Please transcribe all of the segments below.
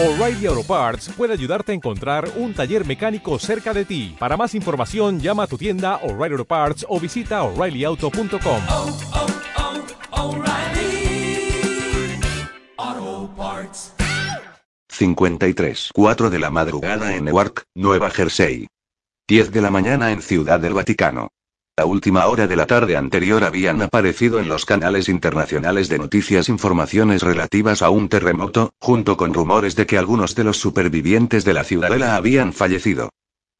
O'Reilly Auto Parts puede ayudarte a encontrar un taller mecánico cerca de ti. Para más información, llama a tu tienda O'Reilly Auto Parts o visita oreillyauto.com. oh, oh, O'Reilly Auto Parts. 53. 4 de la madrugada en Newark, Nueva Jersey. 10 de la mañana en Ciudad del Vaticano. La última hora de la tarde anterior habían aparecido en los canales internacionales de noticias informaciones relativas a un terremoto, junto con rumores de que algunos de los supervivientes de la ciudadela habían fallecido.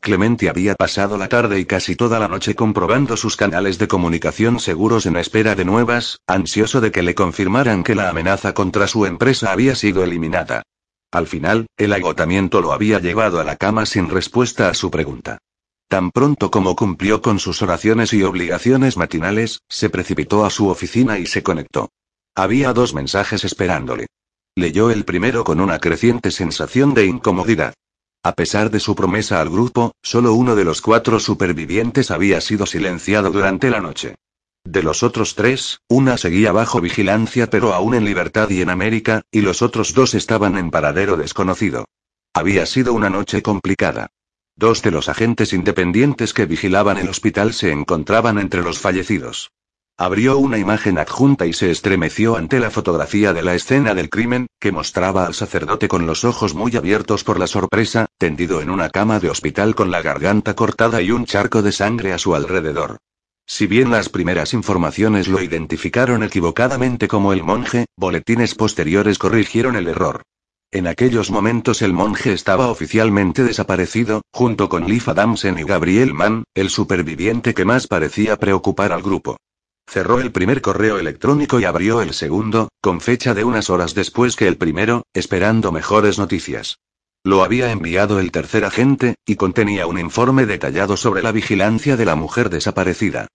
Clemente había pasado la tarde y casi toda la noche comprobando sus canales de comunicación seguros en espera de nuevas, ansioso de que le confirmaran que la amenaza contra su empresa había sido eliminada. Al final, el agotamiento lo había llevado a la cama sin respuesta a su pregunta. Tan pronto como cumplió con sus oraciones y obligaciones matinales, se precipitó a su oficina y se conectó. Había dos mensajes esperándole. Leyó el primero con una creciente sensación de incomodidad. A pesar de su promesa al grupo, solo uno de los cuatro supervivientes había sido silenciado durante la noche. De los otros tres, una seguía bajo vigilancia pero aún en libertad y en América, y los otros dos estaban en paradero desconocido. Había sido una noche complicada. Dos de los agentes independientes que vigilaban el hospital se encontraban entre los fallecidos. Abrió una imagen adjunta y se estremeció ante la fotografía de la escena del crimen, que mostraba al sacerdote con los ojos muy abiertos por la sorpresa, tendido en una cama de hospital con la garganta cortada y un charco de sangre a su alrededor. Si bien las primeras informaciones lo identificaron equivocadamente como el monje, boletines posteriores corrigieron el error. En aquellos momentos el monje estaba oficialmente desaparecido, junto con Leif Adamsen y Gabriel Mann, el superviviente que más parecía preocupar al grupo. Cerró el primer correo electrónico y abrió el segundo, con fecha de unas horas después que el primero, esperando mejores noticias. Lo había enviado el tercer agente, y contenía un informe detallado sobre la vigilancia de la mujer desaparecida.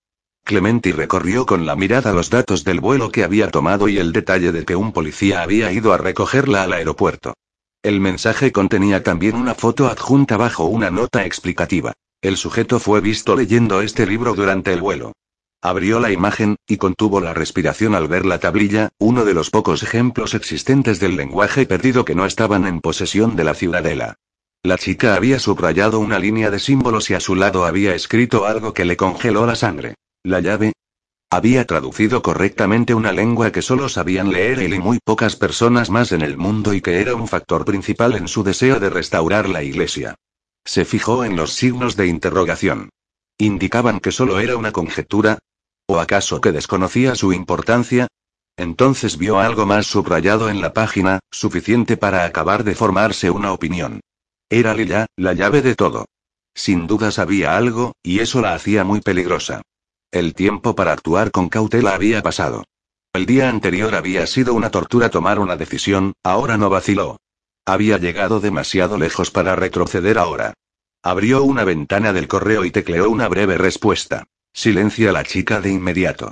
Clementi recorrió con la mirada los datos del vuelo que había tomado y el detalle de que un policía había ido a recogerla al aeropuerto. El mensaje contenía también una foto adjunta bajo una nota explicativa. El sujeto fue visto leyendo este libro durante el vuelo. Abrió la imagen, y contuvo la respiración al ver la tablilla, uno de los pocos ejemplos existentes del lenguaje perdido que no estaban en posesión de la ciudadela. La chica había subrayado una línea de símbolos y a su lado había escrito algo que le congeló la sangre. La llave. Había traducido correctamente una lengua que solo sabían leer él y muy pocas personas más en el mundo y que era un factor principal en su deseo de restaurar la iglesia. Se fijó en los signos de interrogación. ¿Indicaban que solo era una conjetura? ¿O acaso que desconocía su importancia? Entonces vio algo más subrayado en la página, suficiente para acabar de formarse una opinión. Era Lilla, la llave de todo. Sin duda sabía algo, y eso la hacía muy peligrosa. El tiempo para actuar con cautela había pasado. El día anterior había sido una tortura tomar una decisión, ahora no vaciló. Había llegado demasiado lejos para retroceder ahora. Abrió una ventana del correo y tecleó una breve respuesta. Silencia la chica de inmediato.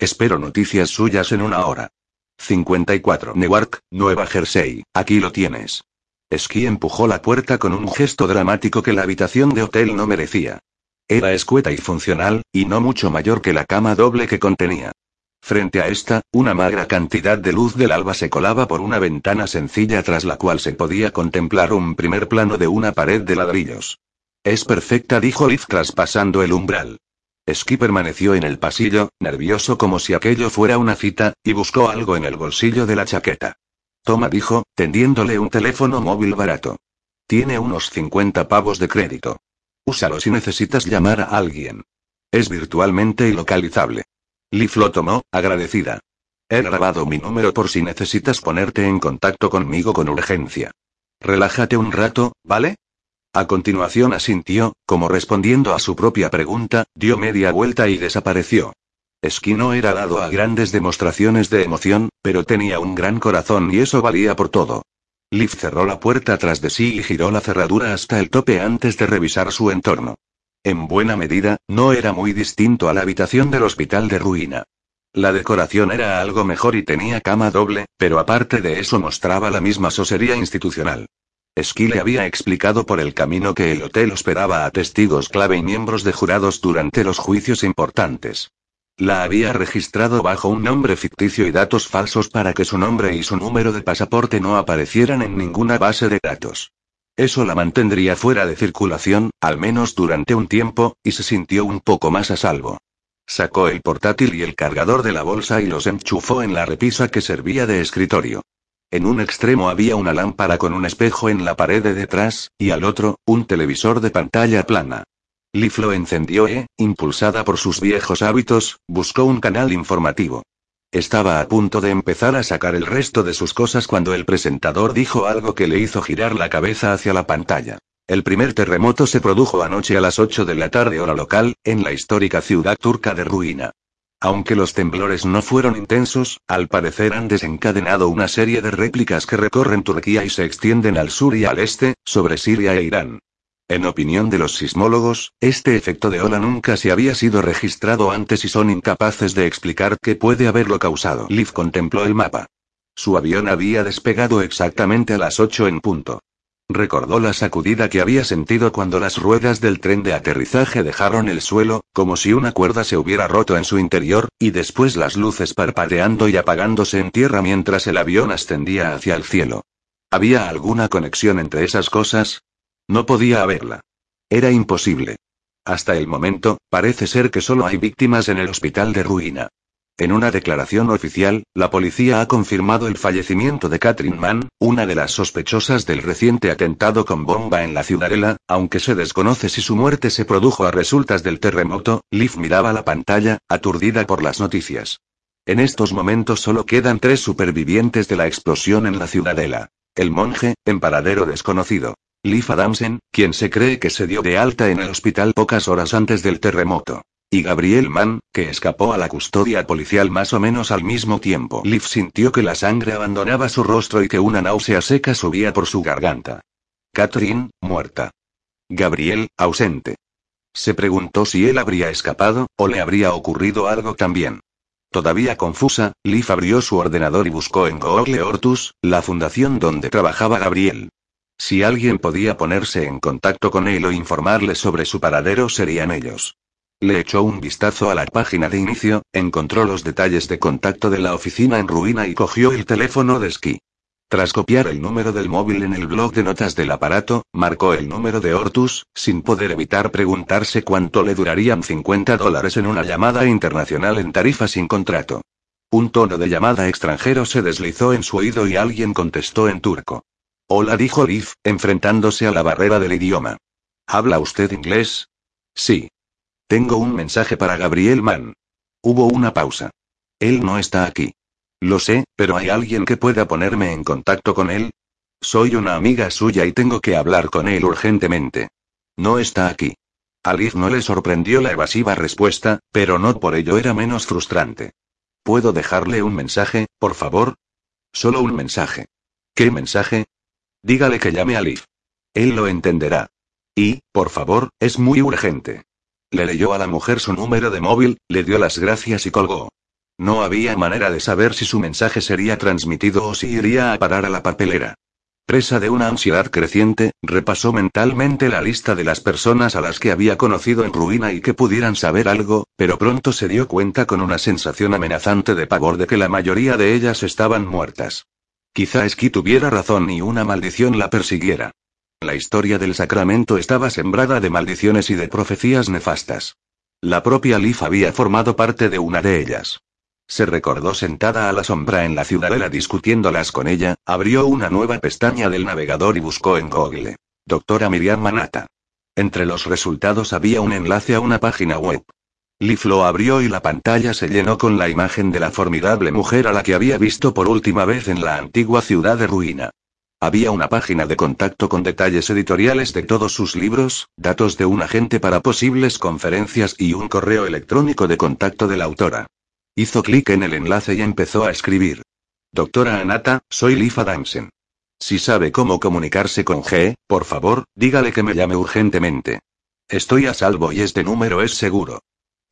Espero noticias suyas en una hora. 54 Newark, Nueva Jersey, aquí lo tienes. Ski empujó la puerta con un gesto dramático que la habitación de hotel no merecía. Era escueta y funcional, y no mucho mayor que la cama doble que contenía. Frente a esta, una magra cantidad de luz del alba se colaba por una ventana sencilla tras la cual se podía contemplar un primer plano de una pared de ladrillos. Es perfecta, dijo Liz traspasando el umbral. Ski permaneció en el pasillo, nervioso como si aquello fuera una cita, y buscó algo en el bolsillo de la chaqueta. Toma, dijo, tendiéndole un teléfono móvil barato. Tiene unos 50 pavos de crédito. Úsalo si necesitas llamar a alguien. Es virtualmente ilocalizable. Liv lo tomó, agradecida. He grabado mi número por si necesitas ponerte en contacto conmigo con urgencia. Relájate un rato, ¿vale? A continuación asintió, como respondiendo a su propia pregunta, dio media vuelta y desapareció. Ski no era dado a grandes demostraciones de emoción, pero tenía un gran corazón y eso valía por todo. Liv cerró la puerta tras de sí y giró la cerradura hasta el tope antes de revisar su entorno. En buena medida, no era muy distinto a la habitación del hospital de ruina. La decoración era algo mejor y tenía cama doble, pero aparte de eso mostraba la misma sosería institucional. Ski le había explicado por el camino que el hotel hospedaba a testigos clave y miembros de jurados durante los juicios importantes. La había registrado bajo un nombre ficticio y datos falsos para que su nombre y su número de pasaporte no aparecieran en ninguna base de datos. Eso la mantendría fuera de circulación, al menos durante un tiempo, y se sintió un poco más a salvo. Sacó el portátil y el cargador de la bolsa y los enchufó en la repisa que servía de escritorio. En un extremo había una lámpara con un espejo en la pared de detrás, y al otro, un televisor de pantalla plana. Liv lo encendió e, impulsada por sus viejos hábitos, buscó un canal informativo. Estaba a punto de empezar a sacar el resto de sus cosas cuando el presentador dijo algo que le hizo girar la cabeza hacia la pantalla. El primer terremoto se produjo anoche a las 8 de la tarde hora local, en la histórica ciudad turca de Ruina. Aunque los temblores no fueron intensos, al parecer han desencadenado una serie de réplicas que recorren Turquía y se extienden al sur y al este, sobre Siria e Irán. En opinión de los sismólogos, este efecto de ola nunca se había sido registrado antes y son incapaces de explicar qué puede haberlo causado. Liv contempló el mapa. Su avión había despegado exactamente a las 8 en punto. Recordó la sacudida que había sentido cuando las ruedas del tren de aterrizaje dejaron el suelo, como si una cuerda se hubiera roto en su interior, y después las luces parpadeando y apagándose en tierra mientras el avión ascendía hacia el cielo. ¿Había alguna conexión entre esas cosas? No podía haberla. Era imposible. Hasta el momento, parece ser que solo hay víctimas en el hospital de ruina. En una declaración oficial, la policía ha confirmado el fallecimiento de Catherine Mann, una de las sospechosas del reciente atentado con bomba en la ciudadela, aunque se desconoce si su muerte se produjo a resultas del terremoto. Liv miraba la pantalla, aturdida por las noticias. En estos momentos solo quedan tres supervivientes de la explosión en la ciudadela. El monje, en paradero desconocido. Liv Adamsen, quien se cree que se dio de alta en el hospital pocas horas antes del terremoto. Y Gabriel Mann, que escapó a la custodia policial más o menos al mismo tiempo. Liv sintió que la sangre abandonaba su rostro y que una náusea seca subía por su garganta. Catherine, muerta. Gabriel, ausente. Se preguntó si él habría escapado, o le habría ocurrido algo también. Todavía confusa, Liv abrió su ordenador y buscó en Google Ortus, la fundación donde trabajaba Gabriel. Si alguien podía ponerse en contacto con él o informarle sobre su paradero serían ellos. Le echó un vistazo a la página de inicio, encontró los detalles de contacto de la oficina en ruina y cogió el teléfono de esquí. Tras copiar el número del móvil en el blog de notas del aparato, marcó el número de Ortus, sin poder evitar preguntarse cuánto le durarían 50 dólares en una llamada internacional en tarifa sin contrato. Un tono de llamada extranjero se deslizó en su oído y alguien contestó en turco. Hola, dijo Liv, enfrentándose a la barrera del idioma. ¿Habla usted inglés? Sí. Tengo un mensaje para Gabriel Mann. Hubo una pausa. Él no está aquí. Lo sé, pero ¿hay alguien que pueda ponerme en contacto con él? Soy una amiga suya y tengo que hablar con él urgentemente. No está aquí. A Liv no le sorprendió la evasiva respuesta, pero no por ello era menos frustrante. ¿Puedo dejarle un mensaje, por favor? Solo un mensaje. ¿Qué mensaje? Dígale que llame a Liv. Él lo entenderá. Y, por favor, es muy urgente. Le leyó a la mujer su número de móvil, le dio las gracias y colgó. No había manera de saber si su mensaje sería transmitido o si iría a parar a la papelera. Presa de una ansiedad creciente, repasó mentalmente la lista de las personas a las que había conocido en ruina y que pudieran saber algo, pero pronto se dio cuenta con una sensación amenazante de pavor de que la mayoría de ellas estaban muertas. Quizá Esqui tuviera razón y una maldición la persiguiera. La historia del Sacramento estaba sembrada de maldiciones y de profecías nefastas. La propia Liv había formado parte de una de ellas. Se recordó sentada a la sombra en la ciudadela discutiéndolas con ella, abrió una nueva pestaña del navegador y buscó en Google. Doctora Miriam Manata. Entre los resultados había un enlace a una página web. Liv lo abrió y la pantalla se llenó con la imagen de la formidable mujer a la que había visto por última vez en la antigua ciudad de ruina. Había una página de contacto con detalles editoriales de todos sus libros, datos de un agente para posibles conferencias y un correo electrónico de contacto de la autora. Hizo clic en el enlace y empezó a escribir. Doctora Anata, soy Lifa Damsen. Si sabe cómo comunicarse con G, por favor, dígale que me llame urgentemente. Estoy a salvo y este número es seguro.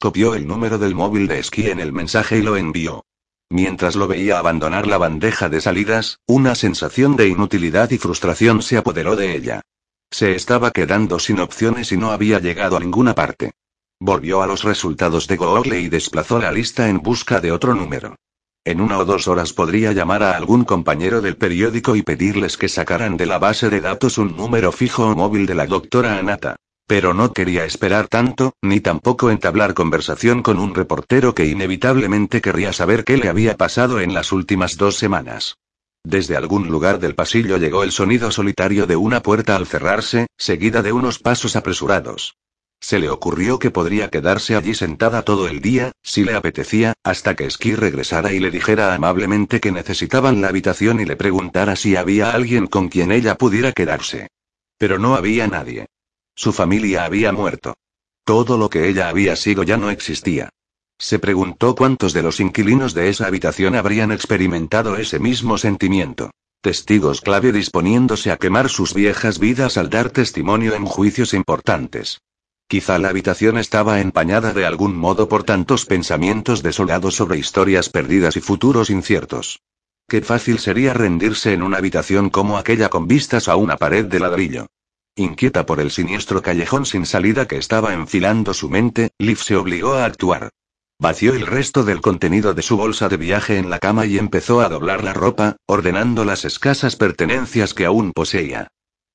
Copió el número del móvil de esquí en el mensaje y lo envió. Mientras lo veía abandonar la bandeja de salidas, una sensación de inutilidad y frustración se apoderó de ella. Se estaba quedando sin opciones y no había llegado a ninguna parte. Volvió a los resultados de Google y desplazó la lista en busca de otro número. En una o dos horas podría llamar a algún compañero del periódico y pedirles que sacaran de la base de datos un número fijo o móvil de la doctora Anata. Pero no quería esperar tanto, ni tampoco entablar conversación con un reportero que inevitablemente querría saber qué le había pasado en las últimas dos semanas. Desde algún lugar del pasillo llegó el sonido solitario de una puerta al cerrarse, seguida de unos pasos apresurados. Se le ocurrió que podría quedarse allí sentada todo el día, si le apetecía, hasta que Ski regresara y le dijera amablemente que necesitaban la habitación y le preguntara si había alguien con quien ella pudiera quedarse. Pero no había nadie. Su familia había muerto. Todo lo que ella había sido ya no existía. Se preguntó cuántos de los inquilinos de esa habitación habrían experimentado ese mismo sentimiento. Testigos clave disponiéndose a quemar sus viejas vidas al dar testimonio en juicios importantes. Quizá la habitación estaba empañada de algún modo por tantos pensamientos desolados sobre historias perdidas y futuros inciertos. Qué fácil sería rendirse en una habitación como aquella con vistas a una pared de ladrillo. Inquieta por el siniestro callejón sin salida que estaba enfilando su mente, Liv se obligó a actuar. Vació el resto del contenido de su bolsa de viaje en la cama y empezó a doblar la ropa, ordenando las escasas pertenencias que aún poseía.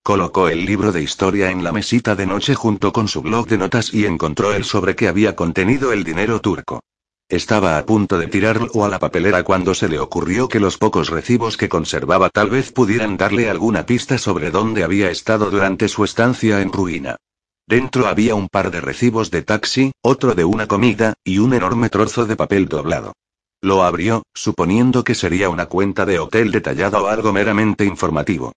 Colocó el libro de historia en la mesita de noche junto con su blog de notas y encontró el sobre que había contenido el dinero turco. Estaba a punto de tirarlo a la papelera cuando se le ocurrió que los pocos recibos que conservaba tal vez pudieran darle alguna pista sobre dónde había estado durante su estancia en ruina. Dentro había un par de recibos de taxi, otro de una comida, y un enorme trozo de papel doblado. Lo abrió, suponiendo que sería una cuenta de hotel detallada o algo meramente informativo.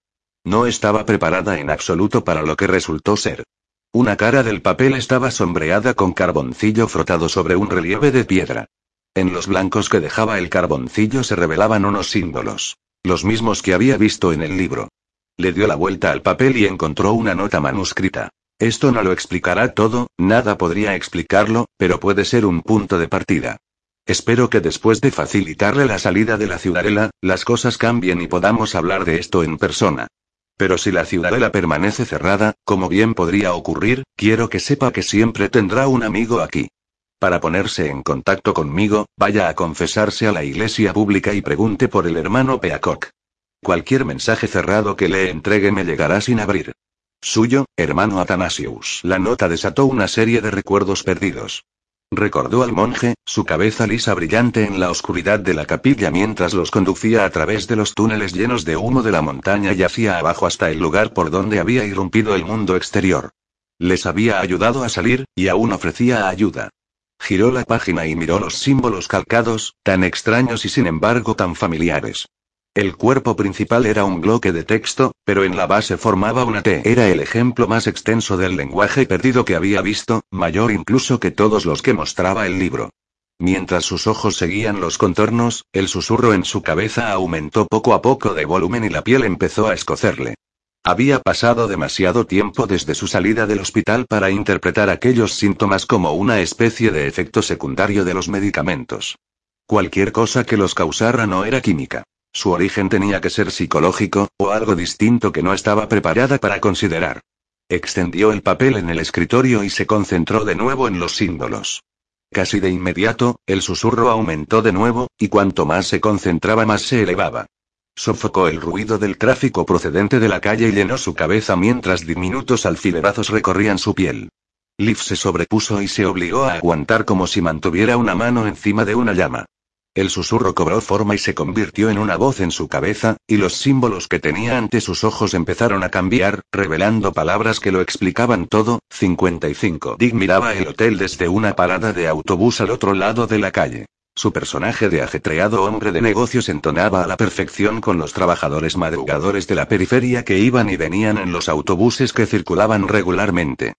No estaba preparada en absoluto para lo que resultó ser. Una cara del papel estaba sombreada con carboncillo frotado sobre un relieve de piedra. En los blancos que dejaba el carboncillo se revelaban unos símbolos. Los mismos que había visto en el libro. Le dio la vuelta al papel y encontró una nota manuscrita. Esto no lo explicará todo, nada podría explicarlo, pero puede ser un punto de partida. Espero que después de facilitarle la salida de la ciudadela, las cosas cambien y podamos hablar de esto en persona. Pero si la ciudadela permanece cerrada, como bien podría ocurrir, quiero que sepa que siempre tendrá un amigo aquí. Para ponerse en contacto conmigo, vaya a confesarse a la iglesia pública y pregunte por el hermano Peacock. Cualquier mensaje cerrado que le entregue me llegará sin abrir. Suyo, hermano Athanasius. La nota desató una serie de recuerdos perdidos. Recordó al monje, su cabeza lisa brillante en la oscuridad de la capilla mientras los conducía a través de los túneles llenos de humo de la montaña y hacia abajo hasta el lugar por donde había irrumpido el mundo exterior. Les había ayudado a salir, y aún ofrecía ayuda. Giró la página y miró los símbolos calcados, tan extraños y sin embargo tan familiares. El cuerpo principal era un bloque de texto, pero en la base formaba una T. Era el ejemplo más extenso del lenguaje perdido que había visto, mayor incluso que todos los que mostraba el libro. Mientras sus ojos seguían los contornos, el susurro en su cabeza aumentó poco a poco de volumen y la piel empezó a escocerle. Había pasado demasiado tiempo desde su salida del hospital para interpretar aquellos síntomas como una especie de efecto secundario de los medicamentos. Cualquier cosa que los causara no era química. Su origen tenía que ser psicológico, o algo distinto que no estaba preparada para considerar. Extendió el papel en el escritorio y se concentró de nuevo en los símbolos. Casi de inmediato, el susurro aumentó de nuevo, y cuanto más se concentraba más se elevaba. Sofocó el ruido del tráfico procedente de la calle y llenó su cabeza mientras diminutos alfilerazos recorrían su piel. Liv se sobrepuso y se obligó a aguantar como si mantuviera una mano encima de una llama. El susurro cobró forma y se convirtió en una voz en su cabeza, y los símbolos que tenía ante sus ojos empezaron a cambiar, revelando palabras que lo explicaban todo. 55. Dick miraba el hotel desde una parada de autobús al otro lado de la calle. Su personaje de ajetreado hombre de negocios entonaba a la perfección con los trabajadores madrugadores de la periferia que iban y venían en los autobuses que circulaban regularmente.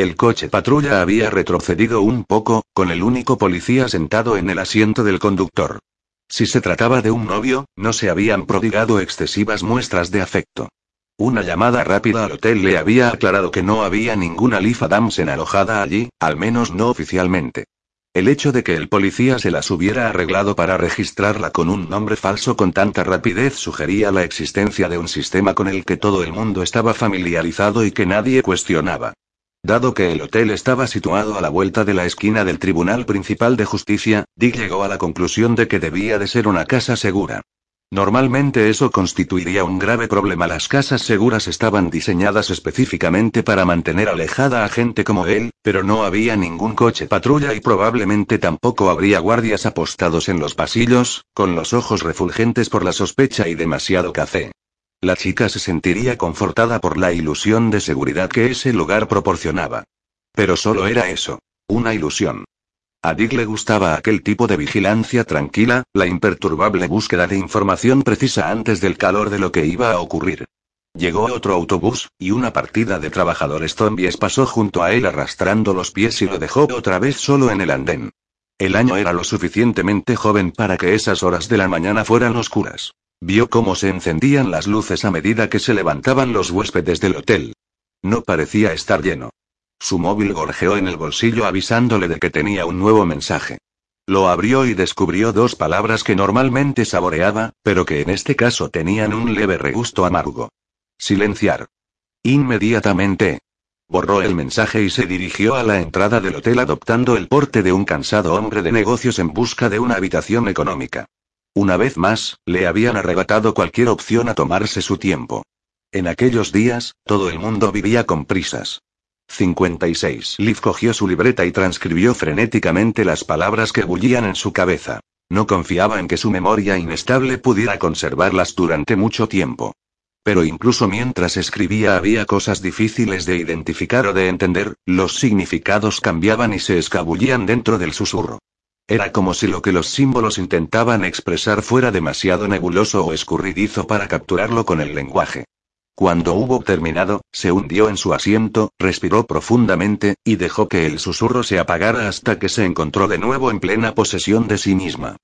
El coche patrulla había retrocedido un poco, con el único policía sentado en el asiento del conductor. Si se trataba de un novio, no se habían prodigado excesivas muestras de afecto. Una llamada rápida al hotel le había aclarado que no había ninguna Lifa Damsen alojada allí, al menos no oficialmente. El hecho de que el policía se las hubiera arreglado para registrarla con un nombre falso con tanta rapidez sugería la existencia de un sistema con el que todo el mundo estaba familiarizado y que nadie cuestionaba. Dado que el hotel estaba situado a la vuelta de la esquina del Tribunal Principal de Justicia, Dick llegó a la conclusión de que debía de ser una casa segura. Normalmente eso constituiría un grave problema. Las casas seguras estaban diseñadas específicamente para mantener alejada a gente como él, pero no había ningún coche patrulla y probablemente tampoco habría guardias apostados en los pasillos, con los ojos refulgentes por la sospecha y demasiado café. La chica se sentiría confortada por la ilusión de seguridad que ese lugar proporcionaba. Pero solo era eso, una ilusión. A Dick le gustaba aquel tipo de vigilancia tranquila, la imperturbable búsqueda de información precisa antes del calor de lo que iba a ocurrir. Llegó otro autobús, y una partida de trabajadores zombies pasó junto a él arrastrando los pies y lo dejó otra vez solo en el andén. El año era lo suficientemente joven para que esas horas de la mañana fueran oscuras. Vio cómo se encendían las luces a medida que se levantaban los huéspedes del hotel. No parecía estar lleno. Su móvil gorjeó en el bolsillo avisándole de que tenía un nuevo mensaje. Lo abrió y descubrió dos palabras que normalmente saboreaba, pero que en este caso tenían un leve regusto amargo. Silenciar. Inmediatamente. Borró el mensaje y se dirigió a la entrada del hotel adoptando el porte de un cansado hombre de negocios en busca de una habitación económica. Una vez más, le habían arrebatado cualquier opción a tomarse su tiempo. En aquellos días, todo el mundo vivía con prisas. 56. Liv cogió su libreta y transcribió frenéticamente las palabras que bullían en su cabeza. No confiaba en que su memoria inestable pudiera conservarlas durante mucho tiempo. Pero incluso mientras escribía había cosas difíciles de identificar o de entender, los significados cambiaban y se escabullían dentro del susurro. Era como si lo que los símbolos intentaban expresar fuera demasiado nebuloso o escurridizo para capturarlo con el lenguaje. Cuando hubo terminado, se hundió en su asiento, respiró profundamente, y dejó que el susurro se apagara hasta que se encontró de nuevo en plena posesión de sí misma.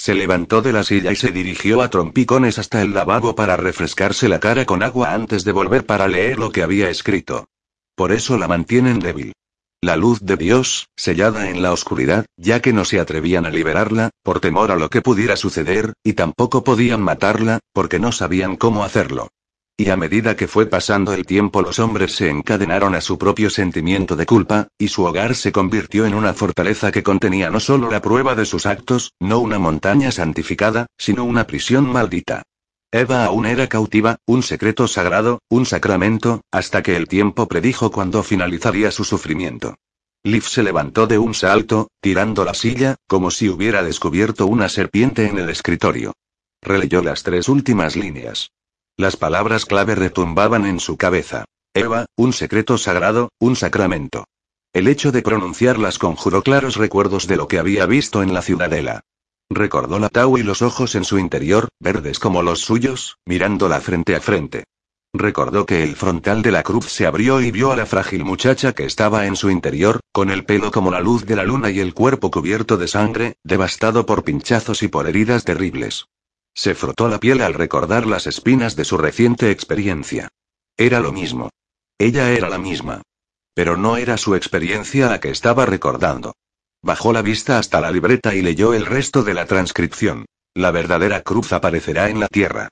Se levantó de la silla y se dirigió a trompicones hasta el lavabo para refrescarse la cara con agua antes de volver para leer lo que había escrito. Por eso la mantienen débil. La luz de Dios, sellada en la oscuridad, ya que no se atrevían a liberarla, por temor a lo que pudiera suceder, y tampoco podían matarla, porque no sabían cómo hacerlo. Y a medida que fue pasando el tiempo los hombres se encadenaron a su propio sentimiento de culpa, y su hogar se convirtió en una fortaleza que contenía no solo la prueba de sus actos, no una montaña santificada, sino una prisión maldita. Eva aún era cautiva, un secreto sagrado, un sacramento, hasta que el tiempo predijo cuando finalizaría su sufrimiento. Liv se levantó de un salto, tirando la silla, como si hubiera descubierto una serpiente en el escritorio. Releyó las tres últimas líneas. Las palabras clave retumbaban en su cabeza. Eva, un secreto sagrado, un sacramento. El hecho de pronunciarlas conjuró claros recuerdos de lo que había visto en la ciudadela. Recordó la Tau y los ojos en su interior, verdes como los suyos, mirándola frente a frente. Recordó que el frontal de la cruz se abrió y vio a la frágil muchacha que estaba en su interior, con el pelo como la luz de la luna y el cuerpo cubierto de sangre, devastado por pinchazos y por heridas terribles. Se frotó la piel al recordar las espinas de su reciente experiencia. Era lo mismo. Ella era la misma. Pero no era su experiencia la que estaba recordando. Bajó la vista hasta la libreta y leyó el resto de la transcripción. La verdadera cruz aparecerá en la tierra.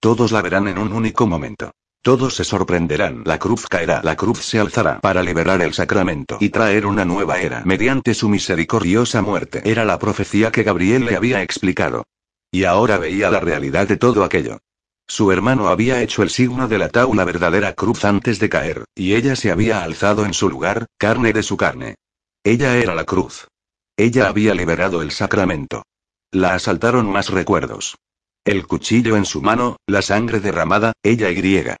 Todos la verán en un único momento. Todos se sorprenderán. La cruz caerá, la cruz se alzará para liberar el sacramento y traer una nueva era mediante su misericordiosa muerte. Era la profecía que Gabriel le había explicado. Y ahora veía la realidad de todo aquello. Su hermano había hecho el signo de la tau la verdadera cruz antes de caer, y ella se había alzado en su lugar, carne de su carne. Ella era la cruz. Ella había liberado el sacramento. La asaltaron más recuerdos. El cuchillo en su mano, la sangre derramada, ella y griega.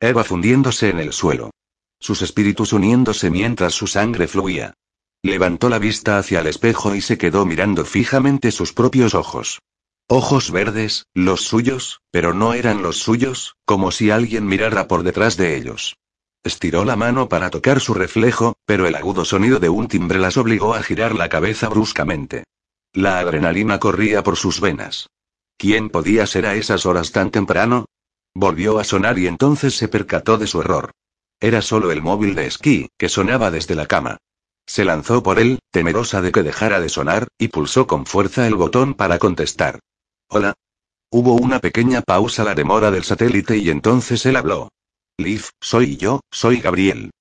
Eva fundiéndose en el suelo. Sus espíritus uniéndose mientras su sangre fluía. Levantó la vista hacia el espejo y se quedó mirando fijamente sus propios ojos. Ojos verdes, los suyos, pero no eran los suyos, como si alguien mirara por detrás de ellos. Estiró la mano para tocar su reflejo, pero el agudo sonido de un timbre las obligó a girar la cabeza bruscamente. La adrenalina corría por sus venas. ¿Quién podía ser a esas horas tan temprano? Volvió a sonar y entonces se percató de su error. Era solo el móvil de esquí, que sonaba desde la cama. Se lanzó por él, temerosa de que dejara de sonar, y pulsó con fuerza el botón para contestar. Hola. Hubo una pequeña pausa la demora del satélite y entonces él habló. Liv, soy yo, soy Gabriel.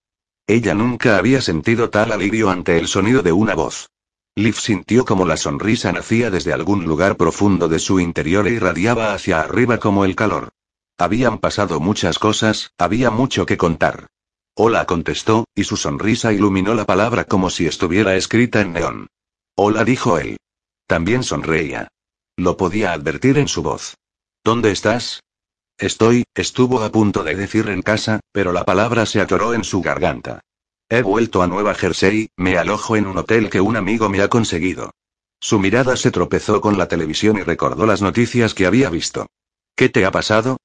Ella nunca había sentido tal alivio ante el sonido de una voz. Liv sintió como la sonrisa nacía desde algún lugar profundo de su interior e irradiaba hacia arriba como el calor. Habían pasado muchas cosas, había mucho que contar. Hola contestó, y su sonrisa iluminó la palabra como si estuviera escrita en neón. Hola dijo él. También sonreía. Lo podía advertir en su voz. ¿Dónde estás? Estoy, estuvo a punto de decir en casa, pero la palabra se atoró en su garganta. He vuelto a Nueva Jersey, me alojo en un hotel que un amigo me ha conseguido. Su mirada se tropezó con la televisión y recordó las noticias que había visto. ¿Qué te ha pasado?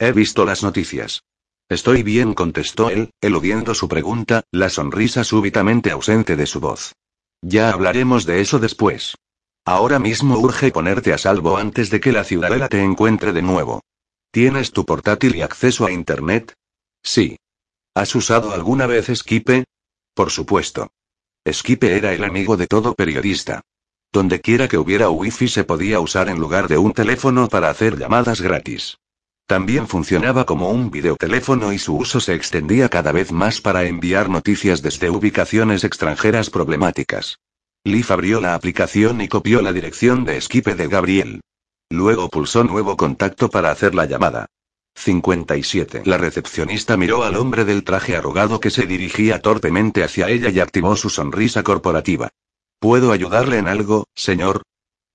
He visto las noticias. Estoy bien, contestó él, eludiendo su pregunta, la sonrisa súbitamente ausente de su voz. Ya hablaremos de eso después. Ahora mismo urge ponerte a salvo antes de que la ciudadela te encuentre de nuevo. ¿Tienes tu portátil y acceso a Internet? Sí. ¿Has usado alguna vez Skype? Por supuesto. Skype era el amigo de todo periodista. Donde quiera que hubiera wifi se podía usar en lugar de un teléfono para hacer llamadas gratis. También funcionaba como un videoteléfono y su uso se extendía cada vez más para enviar noticias desde ubicaciones extranjeras problemáticas. Liv abrió la aplicación y copió la dirección de Skype de Gabriel. Luego pulsó nuevo contacto para hacer la llamada. 57. La recepcionista miró al hombre del traje arrugado que se dirigía torpemente hacia ella y activó su sonrisa corporativa. ¿Puedo ayudarle en algo, señor?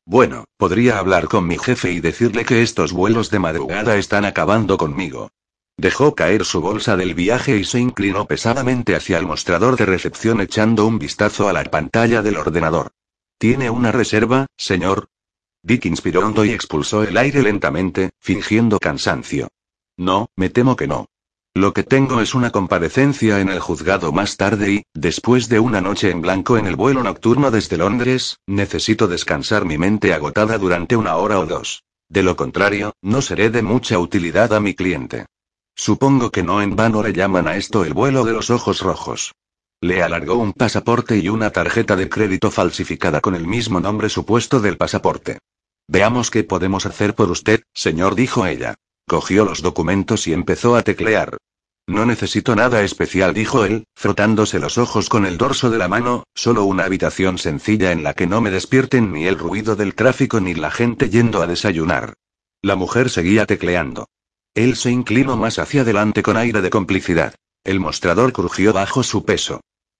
Bueno, podría hablar con mi jefe y decirle que estos vuelos de madrugada están acabando conmigo. Dejó caer su bolsa del viaje y se inclinó pesadamente hacia el mostrador de recepción echando un vistazo a la pantalla del ordenador. ¿Tiene una reserva, señor? Dick inspiró hondo y expulsó el aire lentamente, fingiendo cansancio. No, me temo que no. Lo que tengo es una comparecencia en el juzgado más tarde y, después de una noche en blanco en el vuelo nocturno desde Londres, necesito descansar mi mente agotada durante una hora o dos. De lo contrario, no seré de mucha utilidad a mi cliente. Supongo que no en vano le llaman a esto el vuelo de los ojos rojos. Le alargó un pasaporte y una tarjeta de crédito falsificada con el mismo nombre supuesto del pasaporte. Veamos qué podemos hacer por usted, señor, dijo ella. Cogió los documentos y empezó a teclear. No necesito nada especial, dijo él, frotándose los ojos con el dorso de la mano, solo una habitación sencilla en la que no me despierten ni el ruido del tráfico ni la gente yendo a desayunar. La mujer seguía tecleando. Él se inclinó más hacia adelante con aire de complicidad. El mostrador crujió bajo su peso.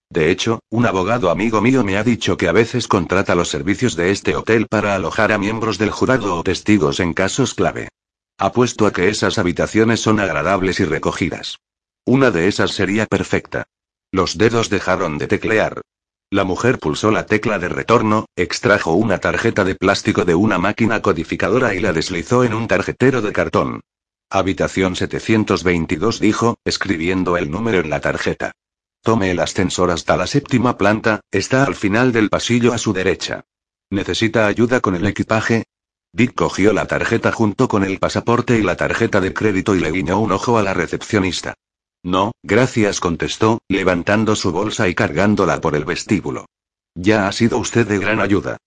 De hecho, un abogado amigo mío me ha dicho que a veces contrata los servicios de este hotel para alojar a miembros del jurado o testigos en casos clave. Apuesto a que esas habitaciones son agradables y recogidas. Una de esas sería perfecta. Los dedos dejaron de teclear. La mujer pulsó la tecla de retorno, extrajo una tarjeta de plástico de una máquina codificadora y la deslizó en un tarjetero de cartón. Habitación 722 dijo, escribiendo el número en la tarjeta. Tome el ascensor hasta la séptima planta, está al final del pasillo a su derecha. ¿Necesita ayuda con el equipaje? Dick cogió la tarjeta junto con el pasaporte y la tarjeta de crédito y le guiñó un ojo a la recepcionista. No, gracias, contestó, levantando su bolsa y cargándola por el vestíbulo. Ya ha sido usted de gran ayuda.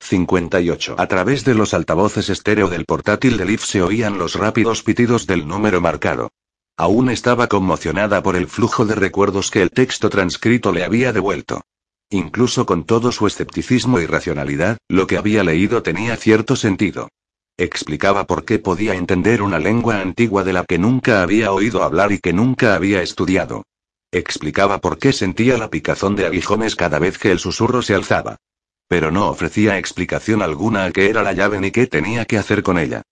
58. A través de los altavoces estéreo del portátil de Liv se oían los rápidos pitidos del número marcado. Aún estaba conmocionada por el flujo de recuerdos que el texto transcrito le había devuelto. Incluso con todo su escepticismo y racionalidad, lo que había leído tenía cierto sentido. Explicaba por qué podía entender una lengua antigua de la que nunca había oído hablar y que nunca había estudiado. Explicaba por qué sentía la picazón de aguijones cada vez que el susurro se alzaba. Pero no ofrecía explicación alguna a qué era la llave ni qué tenía que hacer con ella.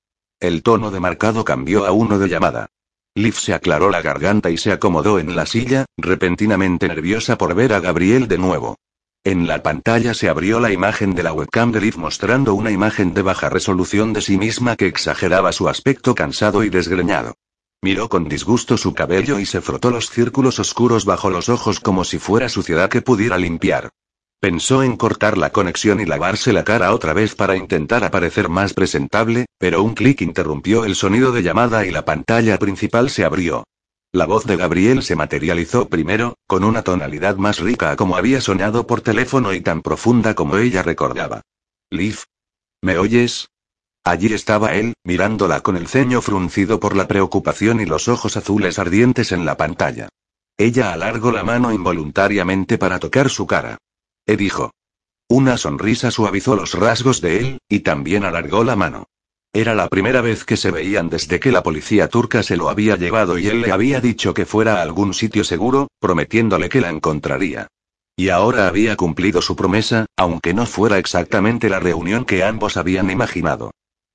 El tono de marcado cambió a uno de llamada. Liv se aclaró la garganta y se acomodó en la silla, repentinamente nerviosa por ver a Gabriel de nuevo. En la pantalla se abrió la imagen de la webcam de Liv mostrando una imagen de baja resolución de sí misma que exageraba su aspecto cansado y desgreñado. Miró con disgusto su cabello y se frotó los círculos oscuros bajo los ojos como si fuera suciedad que pudiera limpiar. Pensó en cortar la conexión y lavarse la cara otra vez para intentar aparecer más presentable, pero un clic interrumpió el sonido de llamada y la pantalla principal se abrió. La voz de Gabriel se materializó primero, con una tonalidad más rica como había soñado por teléfono y tan profunda como ella recordaba. Liv. ¿Me oyes? Allí estaba él, mirándola con el ceño fruncido por la preocupación y los ojos azules ardientes en la pantalla. Ella alargó la mano involuntariamente para tocar su cara. E dijo. Una sonrisa suavizó los rasgos de él, y también alargó la mano. Era la primera vez que se veían desde que la policía turca se lo había llevado y él le había dicho que fuera a algún sitio seguro, prometiéndole que la encontraría. Y ahora había cumplido su promesa, aunque no fuera exactamente la reunión que ambos habían imaginado.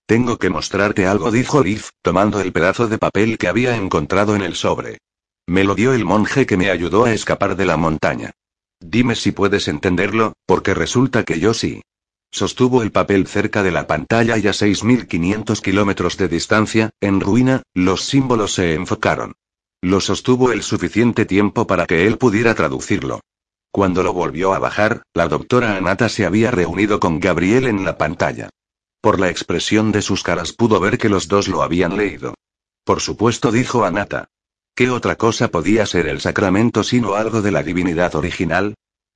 Tengo que mostrarte algo, dijo Liv, tomando el pedazo de papel que había encontrado en el sobre. Me lo dio el monje que me ayudó a escapar de la montaña. Dime si puedes entenderlo, porque resulta que yo sí. Sostuvo el papel cerca de la pantalla y a 6.500 kilómetros de distancia, en ruina, los símbolos se enfocaron. Lo sostuvo el suficiente tiempo para que él pudiera traducirlo. Cuando lo volvió a bajar, la doctora Anata se había reunido con Gabriel en la pantalla. Por la expresión de sus caras pudo ver que los dos lo habían leído. Por supuesto, dijo Anata. ¿Qué otra cosa podía ser el sacramento sino algo de la divinidad original?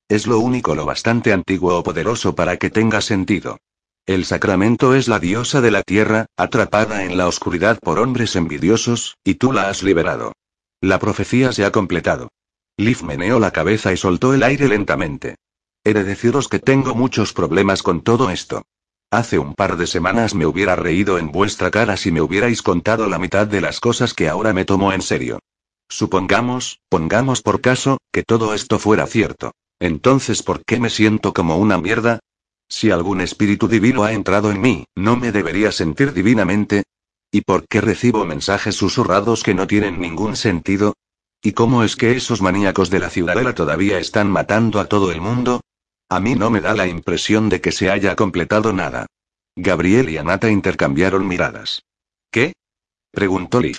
Es lo único lo bastante antiguo o poderoso para que tenga sentido. El sacramento es la diosa de la tierra, atrapada en la oscuridad por hombres envidiosos, y tú la has liberado. La profecía se ha completado. Liv meneó la cabeza y soltó el aire lentamente. He de deciros que tengo muchos problemas con todo esto. Hace un par de semanas me hubiera reído en vuestra cara si me hubierais contado la mitad de las cosas que ahora me tomo en serio. Supongamos, pongamos por caso, que todo esto fuera cierto. Entonces, ¿por qué me siento como una mierda? Si algún espíritu divino ha entrado en mí, ¿no me debería sentir divinamente? ¿Y por qué recibo mensajes susurrados que no tienen ningún sentido? ¿Y cómo es que esos maníacos de la ciudadela todavía están matando a todo el mundo? A mí no me da la impresión de que se haya completado nada. Gabriel y Anata intercambiaron miradas. ¿Qué? preguntó Liv.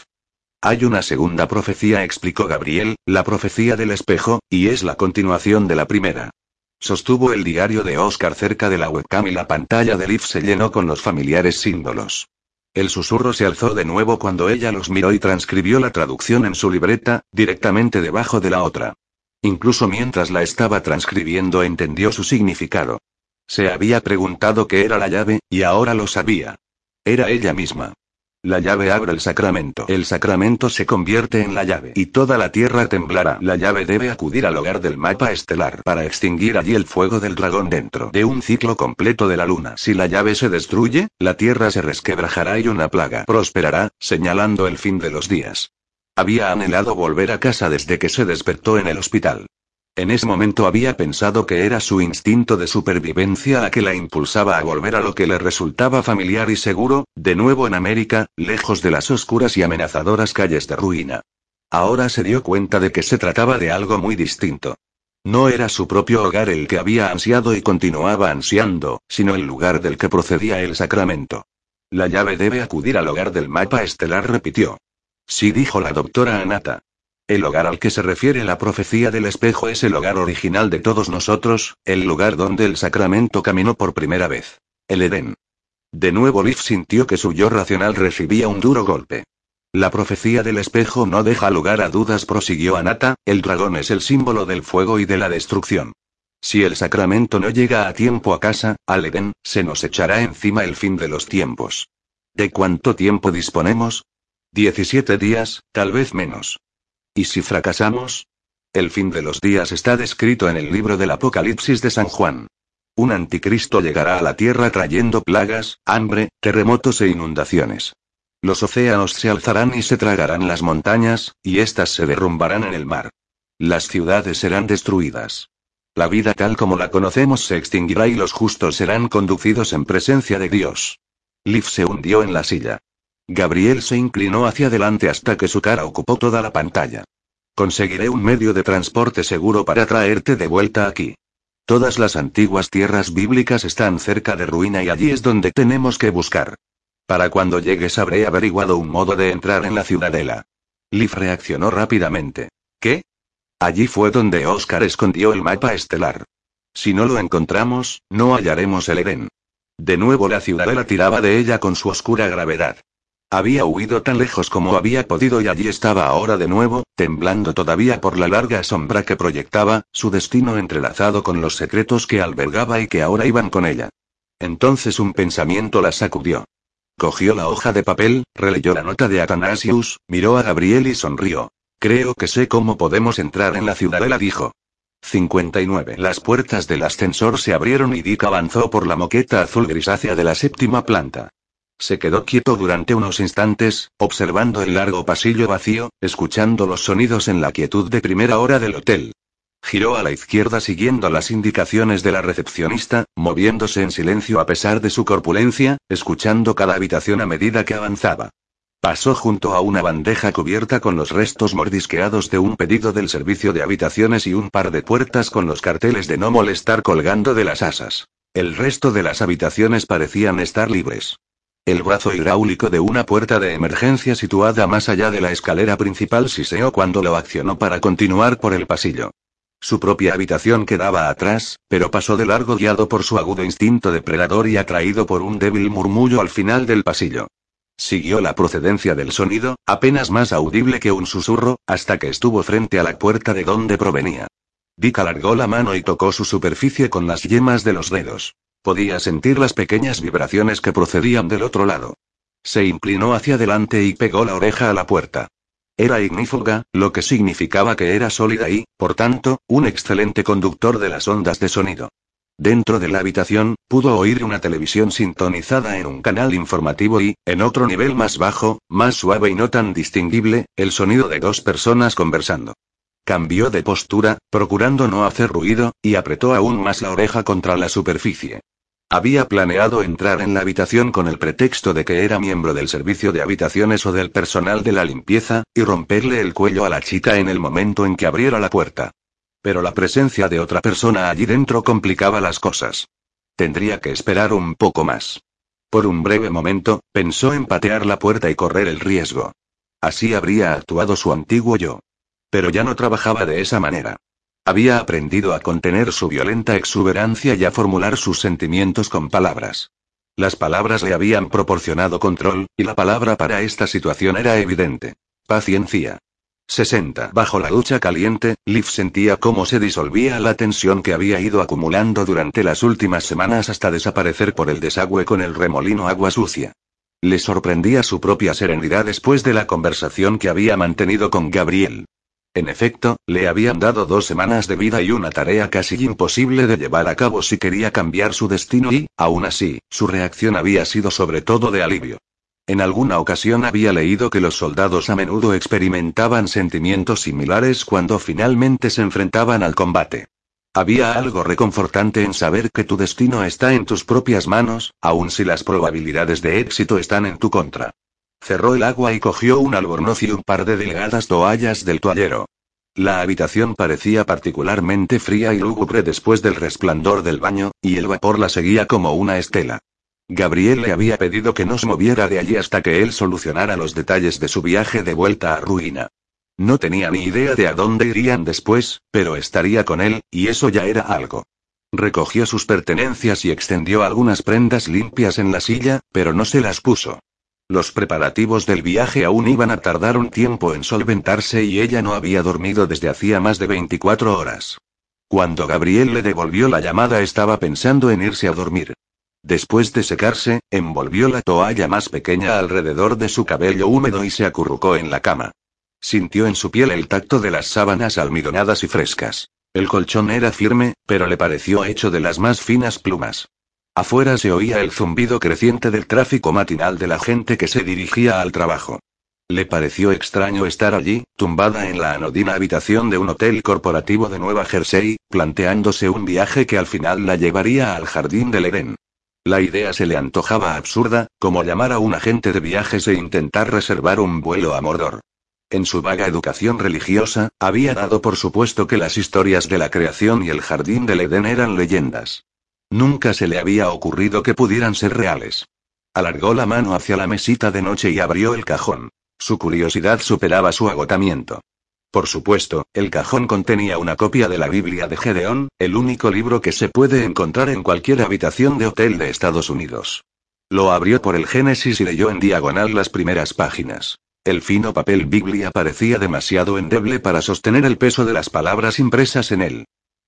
Hay una segunda profecía, explicó Gabriel, la profecía del espejo, y es la continuación de la primera. Sostuvo el diario de Oscar cerca de la webcam y la pantalla de Liv se llenó con los familiares símbolos. El susurro se alzó de nuevo cuando ella los miró y transcribió la traducción en su libreta, directamente debajo de la otra. Incluso mientras la estaba transcribiendo entendió su significado. Se había preguntado qué era la llave, y ahora lo sabía. Era ella misma. La llave abre el sacramento. El sacramento se convierte en la llave. Y toda la tierra temblará. La llave debe acudir al hogar del mapa estelar para extinguir allí el fuego del dragón dentro de un ciclo completo de la luna. Si la llave se destruye, la tierra se resquebrajará y una plaga prosperará, señalando el fin de los días. Había anhelado volver a casa desde que se despertó en el hospital. En ese momento había pensado que era su instinto de supervivencia la que la impulsaba a volver a lo que le resultaba familiar y seguro, de nuevo en América, lejos de las oscuras y amenazadoras calles de ruina. Ahora se dio cuenta de que se trataba de algo muy distinto. No era su propio hogar el que había ansiado y continuaba ansiando, sino el lugar del que procedía el sacramento. La llave debe acudir al hogar del mapa estelar, repitió. Sí, dijo la doctora Anata. El hogar al que se refiere la profecía del espejo es el hogar original de todos nosotros, el lugar donde el sacramento caminó por primera vez. El Edén. De nuevo Liv sintió que su yo racional recibía un duro golpe. La profecía del espejo no deja lugar a dudas, prosiguió Anata, el dragón es el símbolo del fuego y de la destrucción. Si el sacramento no llega a tiempo a casa, al Edén, se nos echará encima el fin de los tiempos. ¿De cuánto tiempo disponemos? Diecisiete días, tal vez menos. ¿Y si fracasamos? El fin de los días está descrito en el libro del Apocalipsis de San Juan. Un anticristo llegará a la tierra trayendo plagas, hambre, terremotos e inundaciones. Los océanos se alzarán y se tragarán las montañas, y éstas se derrumbarán en el mar. Las ciudades serán destruidas. La vida tal como la conocemos se extinguirá y los justos serán conducidos en presencia de Dios. Liv se hundió en la silla. Gabriel se inclinó hacia adelante hasta que su cara ocupó toda la pantalla. Conseguiré un medio de transporte seguro para traerte de vuelta aquí. Todas las antiguas tierras bíblicas están cerca de ruina y allí es donde tenemos que buscar. Para cuando llegues habré averiguado un modo de entrar en la ciudadela. Liv reaccionó rápidamente. ¿Qué? Allí fue donde Oscar escondió el mapa estelar. Si no lo encontramos, no hallaremos el Edén. De nuevo la ciudadela tiraba de ella con su oscura gravedad. Había huido tan lejos como había podido y allí estaba ahora de nuevo, temblando todavía por la larga sombra que proyectaba, su destino entrelazado con los secretos que albergaba y que ahora iban con ella. Entonces un pensamiento la sacudió. Cogió la hoja de papel, releyó la nota de Athanasius, miró a Gabriel y sonrió. Creo que sé cómo podemos entrar en la ciudadela, dijo. 59. Las puertas del ascensor se abrieron y Dick avanzó por la moqueta azul grisácea de la séptima planta. Se quedó quieto durante unos instantes, observando el largo pasillo vacío, escuchando los sonidos en la quietud de primera hora del hotel. Giró a la izquierda siguiendo las indicaciones de la recepcionista, moviéndose en silencio a pesar de su corpulencia, escuchando cada habitación a medida que avanzaba. Pasó junto a una bandeja cubierta con los restos mordisqueados de un pedido del servicio de habitaciones y un par de puertas con los carteles de no molestar colgando de las asas. El resto de las habitaciones parecían estar libres. El brazo hidráulico de una puerta de emergencia situada más allá de la escalera principal siseó cuando lo accionó para continuar por el pasillo. Su propia habitación quedaba atrás, pero pasó de largo guiado por su agudo instinto depredador y atraído por un débil murmullo al final del pasillo. Siguió la procedencia del sonido, apenas más audible que un susurro, hasta que estuvo frente a la puerta de donde provenía. Dick alargó la mano y tocó su superficie con las yemas de los dedos. Podía sentir las pequeñas vibraciones que procedían del otro lado. Se inclinó hacia adelante y pegó la oreja a la puerta. Era ignífuga, lo que significaba que era sólida y, por tanto, un excelente conductor de las ondas de sonido. Dentro de la habitación, pudo oír una televisión sintonizada en un canal informativo y, en otro nivel más bajo, más suave y no tan distinguible, el sonido de dos personas conversando. Cambió de postura, procurando no hacer ruido, y apretó aún más la oreja contra la superficie. Había planeado entrar en la habitación con el pretexto de que era miembro del servicio de habitaciones o del personal de la limpieza, y romperle el cuello a la chica en el momento en que abriera la puerta. Pero la presencia de otra persona allí dentro complicaba las cosas. Tendría que esperar un poco más. Por un breve momento, pensó en patear la puerta y correr el riesgo. Así habría actuado su antiguo yo. Pero ya no trabajaba de esa manera. Había aprendido a contener su violenta exuberancia y a formular sus sentimientos con palabras. Las palabras le habían proporcionado control, y la palabra para esta situación era evidente. Paciencia. 60. Bajo la ducha caliente, Liv sentía cómo se disolvía la tensión que había ido acumulando durante las últimas semanas hasta desaparecer por el desagüe con el remolino agua sucia. Le sorprendía su propia serenidad después de la conversación que había mantenido con Gabriel. En efecto, le habían dado dos semanas de vida y una tarea casi imposible de llevar a cabo si quería cambiar su destino y, aún así, su reacción había sido sobre todo de alivio. En alguna ocasión había leído que los soldados a menudo experimentaban sentimientos similares cuando finalmente se enfrentaban al combate. Había algo reconfortante en saber que tu destino está en tus propias manos, aun si las probabilidades de éxito están en tu contra. Cerró el agua y cogió un albornoz y un par de delgadas toallas del toallero. La habitación parecía particularmente fría y lúgubre después del resplandor del baño, y el vapor la seguía como una estela. Gabriel le había pedido que no se moviera de allí hasta que él solucionara los detalles de su viaje de vuelta a Ruina. No tenía ni idea de a dónde irían después, pero estaría con él, y eso ya era algo. Recogió sus pertenencias y extendió algunas prendas limpias en la silla, pero no se las puso. Los preparativos del viaje aún iban a tardar un tiempo en solventarse y ella no había dormido desde hacía más de 24 horas. Cuando Gabriel le devolvió la llamada estaba pensando en irse a dormir. Después de secarse, envolvió la toalla más pequeña alrededor de su cabello húmedo y se acurrucó en la cama. Sintió en su piel el tacto de las sábanas almidonadas y frescas. El colchón era firme, pero le pareció hecho de las más finas plumas. Afuera se oía el zumbido creciente del tráfico matinal de la gente que se dirigía al trabajo. Le pareció extraño estar allí, tumbada en la anodina habitación de un hotel corporativo de Nueva Jersey, planteándose un viaje que al final la llevaría al jardín del Edén. La idea se le antojaba absurda, como llamar a un agente de viajes e intentar reservar un vuelo a Mordor. En su vaga educación religiosa, había dado por supuesto que las historias de la creación y el jardín del Edén eran leyendas. Nunca se le había ocurrido que pudieran ser reales. Alargó la mano hacia la mesita de noche y abrió el cajón. Su curiosidad superaba su agotamiento. Por supuesto, el cajón contenía una copia de la Biblia de Gedeón, el único libro que se puede encontrar en cualquier habitación de hotel de Estados Unidos. Lo abrió por el Génesis y leyó en diagonal las primeras páginas. El fino papel Biblia parecía demasiado endeble para sostener el peso de las palabras impresas en él.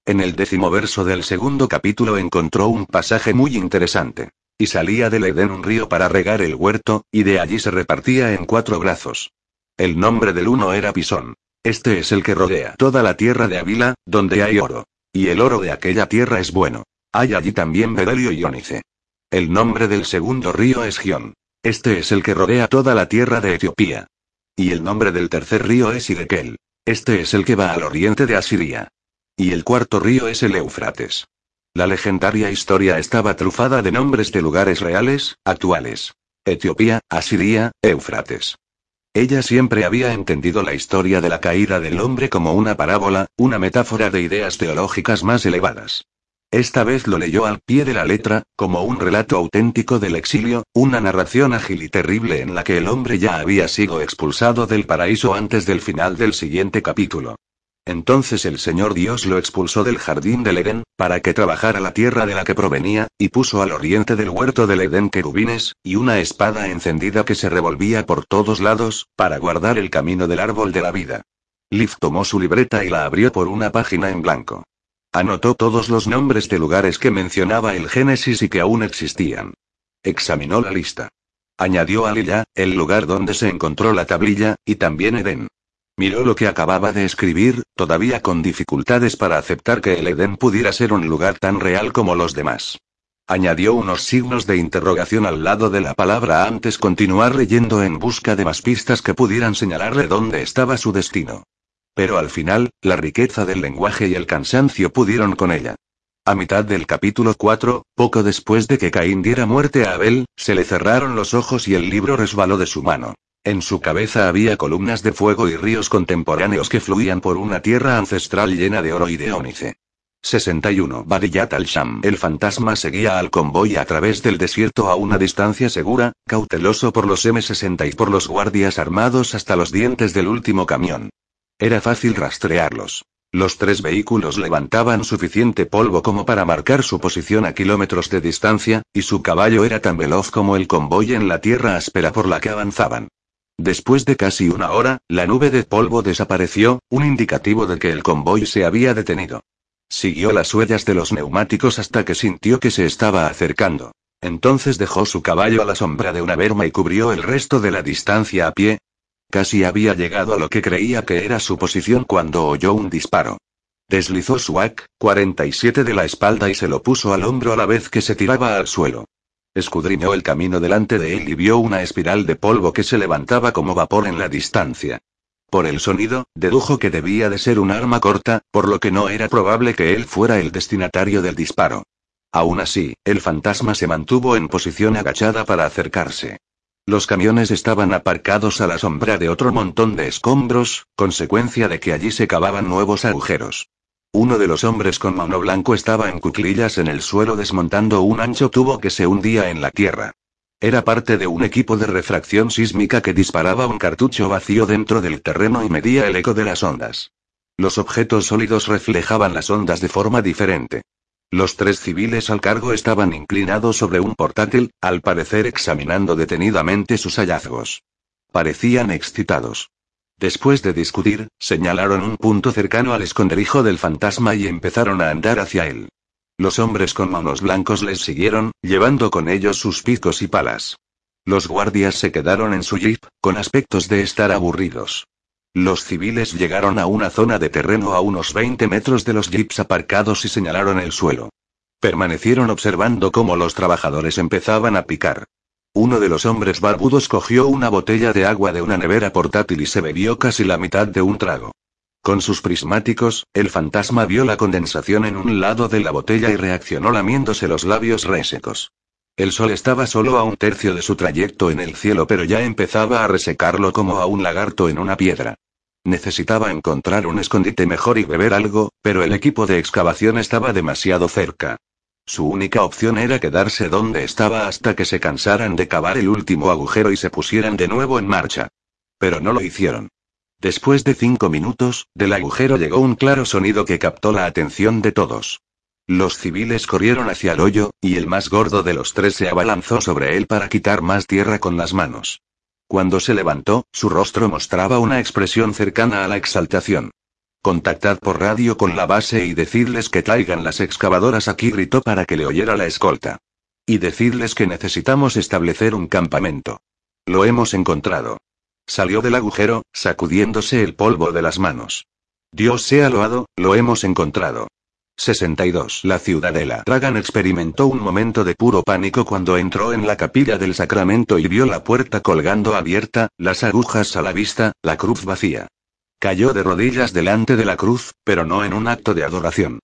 En el décimo verso del segundo capítulo encontró un pasaje muy interesante. Y salía del Edén un río para regar el huerto, y de allí se repartía en cuatro brazos. El nombre del uno era Pisón. Este es el que rodea toda la tierra de Avila, donde hay oro. Y el oro de aquella tierra es bueno. Hay allí también bedelio y ónice. El nombre del segundo río es Gion. Este es el que rodea toda la tierra de Etiopía. Y el nombre del tercer río es Idekel. Este es el que va al oriente de Asiria. Y el cuarto río es el Eufrates. La legendaria historia estaba trufada de nombres de lugares reales, actuales. Etiopía, Asiria, Eufrates. Ella siempre había entendido la historia de la caída del hombre como una parábola, una metáfora de ideas teológicas más elevadas. Esta vez lo leyó al pie de la letra, como un relato auténtico del exilio, una narración ágil y terrible en la que el hombre ya había sido expulsado del paraíso antes del final del siguiente capítulo. Entonces el Señor Dios lo expulsó del jardín del Edén, para que trabajara la tierra de la que provenía, y puso al oriente del huerto del Edén querubines, y una espada encendida que se revolvía por todos lados, para guardar el camino del árbol de la vida. Liv tomó su libreta y la abrió por una página en blanco. Anotó todos los nombres de lugares que mencionaba el Génesis y que aún existían. Examinó la lista. Añadió a Lilla, el lugar donde se encontró la tablilla, y también Edén. Miró lo que acababa de escribir, todavía con dificultades para aceptar que el Edén pudiera ser un lugar tan real como los demás. Añadió unos signos de interrogación al lado de la palabra antes continuar leyendo en busca de más pistas que pudieran señalarle dónde estaba su destino. Pero al final, la riqueza del lenguaje y el cansancio pudieron con ella. A mitad del capítulo 4, poco después de que Caín diera muerte a Abel, se le cerraron los ojos y el libro resbaló de su mano. En su cabeza había columnas de fuego y ríos contemporáneos que fluían por una tierra ancestral llena de oro y de ónice. 61. Badiyat al-Sham. El fantasma seguía al convoy a través del desierto a una distancia segura, cauteloso por los M60 y por los guardias armados hasta los dientes del último camión. Era fácil rastrearlos. Los tres vehículos levantaban suficiente polvo como para marcar su posición a kilómetros de distancia, y su caballo era tan veloz como el convoy en la tierra áspera por la que avanzaban. Después de casi una hora, la nube de polvo desapareció, un indicativo de que el convoy se había detenido. Siguió las huellas de los neumáticos hasta que sintió que se estaba acercando. Entonces dejó su caballo a la sombra de una berma y cubrió el resto de la distancia a pie. Casi había llegado a lo que creía que era su posición cuando oyó un disparo. Deslizó su AK-47 de la espalda y se lo puso al hombro a la vez que se tiraba al suelo. Escudriñó el camino delante de él y vio una espiral de polvo que se levantaba como vapor en la distancia. Por el sonido, dedujo que debía de ser un arma corta, por lo que no era probable que él fuera el destinatario del disparo. Aún así, el fantasma se mantuvo en posición agachada para acercarse. Los camiones estaban aparcados a la sombra de otro montón de escombros, consecuencia de que allí se cavaban nuevos agujeros. Uno de los hombres con mano blanco estaba en cuclillas en el suelo desmontando un ancho tubo que se hundía en la tierra. Era parte de un equipo de refracción sísmica que disparaba un cartucho vacío dentro del terreno y medía el eco de las ondas. Los objetos sólidos reflejaban las ondas de forma diferente. Los tres civiles al cargo estaban inclinados sobre un portátil, al parecer examinando detenidamente sus hallazgos. Parecían excitados. Después de discutir, señalaron un punto cercano al esconderijo del fantasma y empezaron a andar hacia él. Los hombres con manos blancos les siguieron, llevando con ellos sus picos y palas. Los guardias se quedaron en su jeep, con aspectos de estar aburridos. Los civiles llegaron a una zona de terreno a unos 20 metros de los jeeps aparcados y señalaron el suelo. Permanecieron observando cómo los trabajadores empezaban a picar. Uno de los hombres barbudos cogió una botella de agua de una nevera portátil y se bebió casi la mitad de un trago. Con sus prismáticos, el fantasma vio la condensación en un lado de la botella y reaccionó lamiéndose los labios resecos. El sol estaba solo a un tercio de su trayecto en el cielo, pero ya empezaba a resecarlo como a un lagarto en una piedra. Necesitaba encontrar un escondite mejor y beber algo, pero el equipo de excavación estaba demasiado cerca. Su única opción era quedarse donde estaba hasta que se cansaran de cavar el último agujero y se pusieran de nuevo en marcha. Pero no lo hicieron. Después de cinco minutos, del agujero llegó un claro sonido que captó la atención de todos. Los civiles corrieron hacia el hoyo, y el más gordo de los tres se abalanzó sobre él para quitar más tierra con las manos. Cuando se levantó, su rostro mostraba una expresión cercana a la exaltación. Contactad por radio con la base y decidles que traigan las excavadoras aquí, gritó para que le oyera la escolta. Y decidles que necesitamos establecer un campamento. Lo hemos encontrado. Salió del agujero, sacudiéndose el polvo de las manos. Dios sea loado, lo hemos encontrado. 62. La ciudadela. Dragan experimentó un momento de puro pánico cuando entró en la capilla del sacramento y vio la puerta colgando abierta, las agujas a la vista, la cruz vacía. Cayó de rodillas delante de la cruz, pero no en un acto de adoración.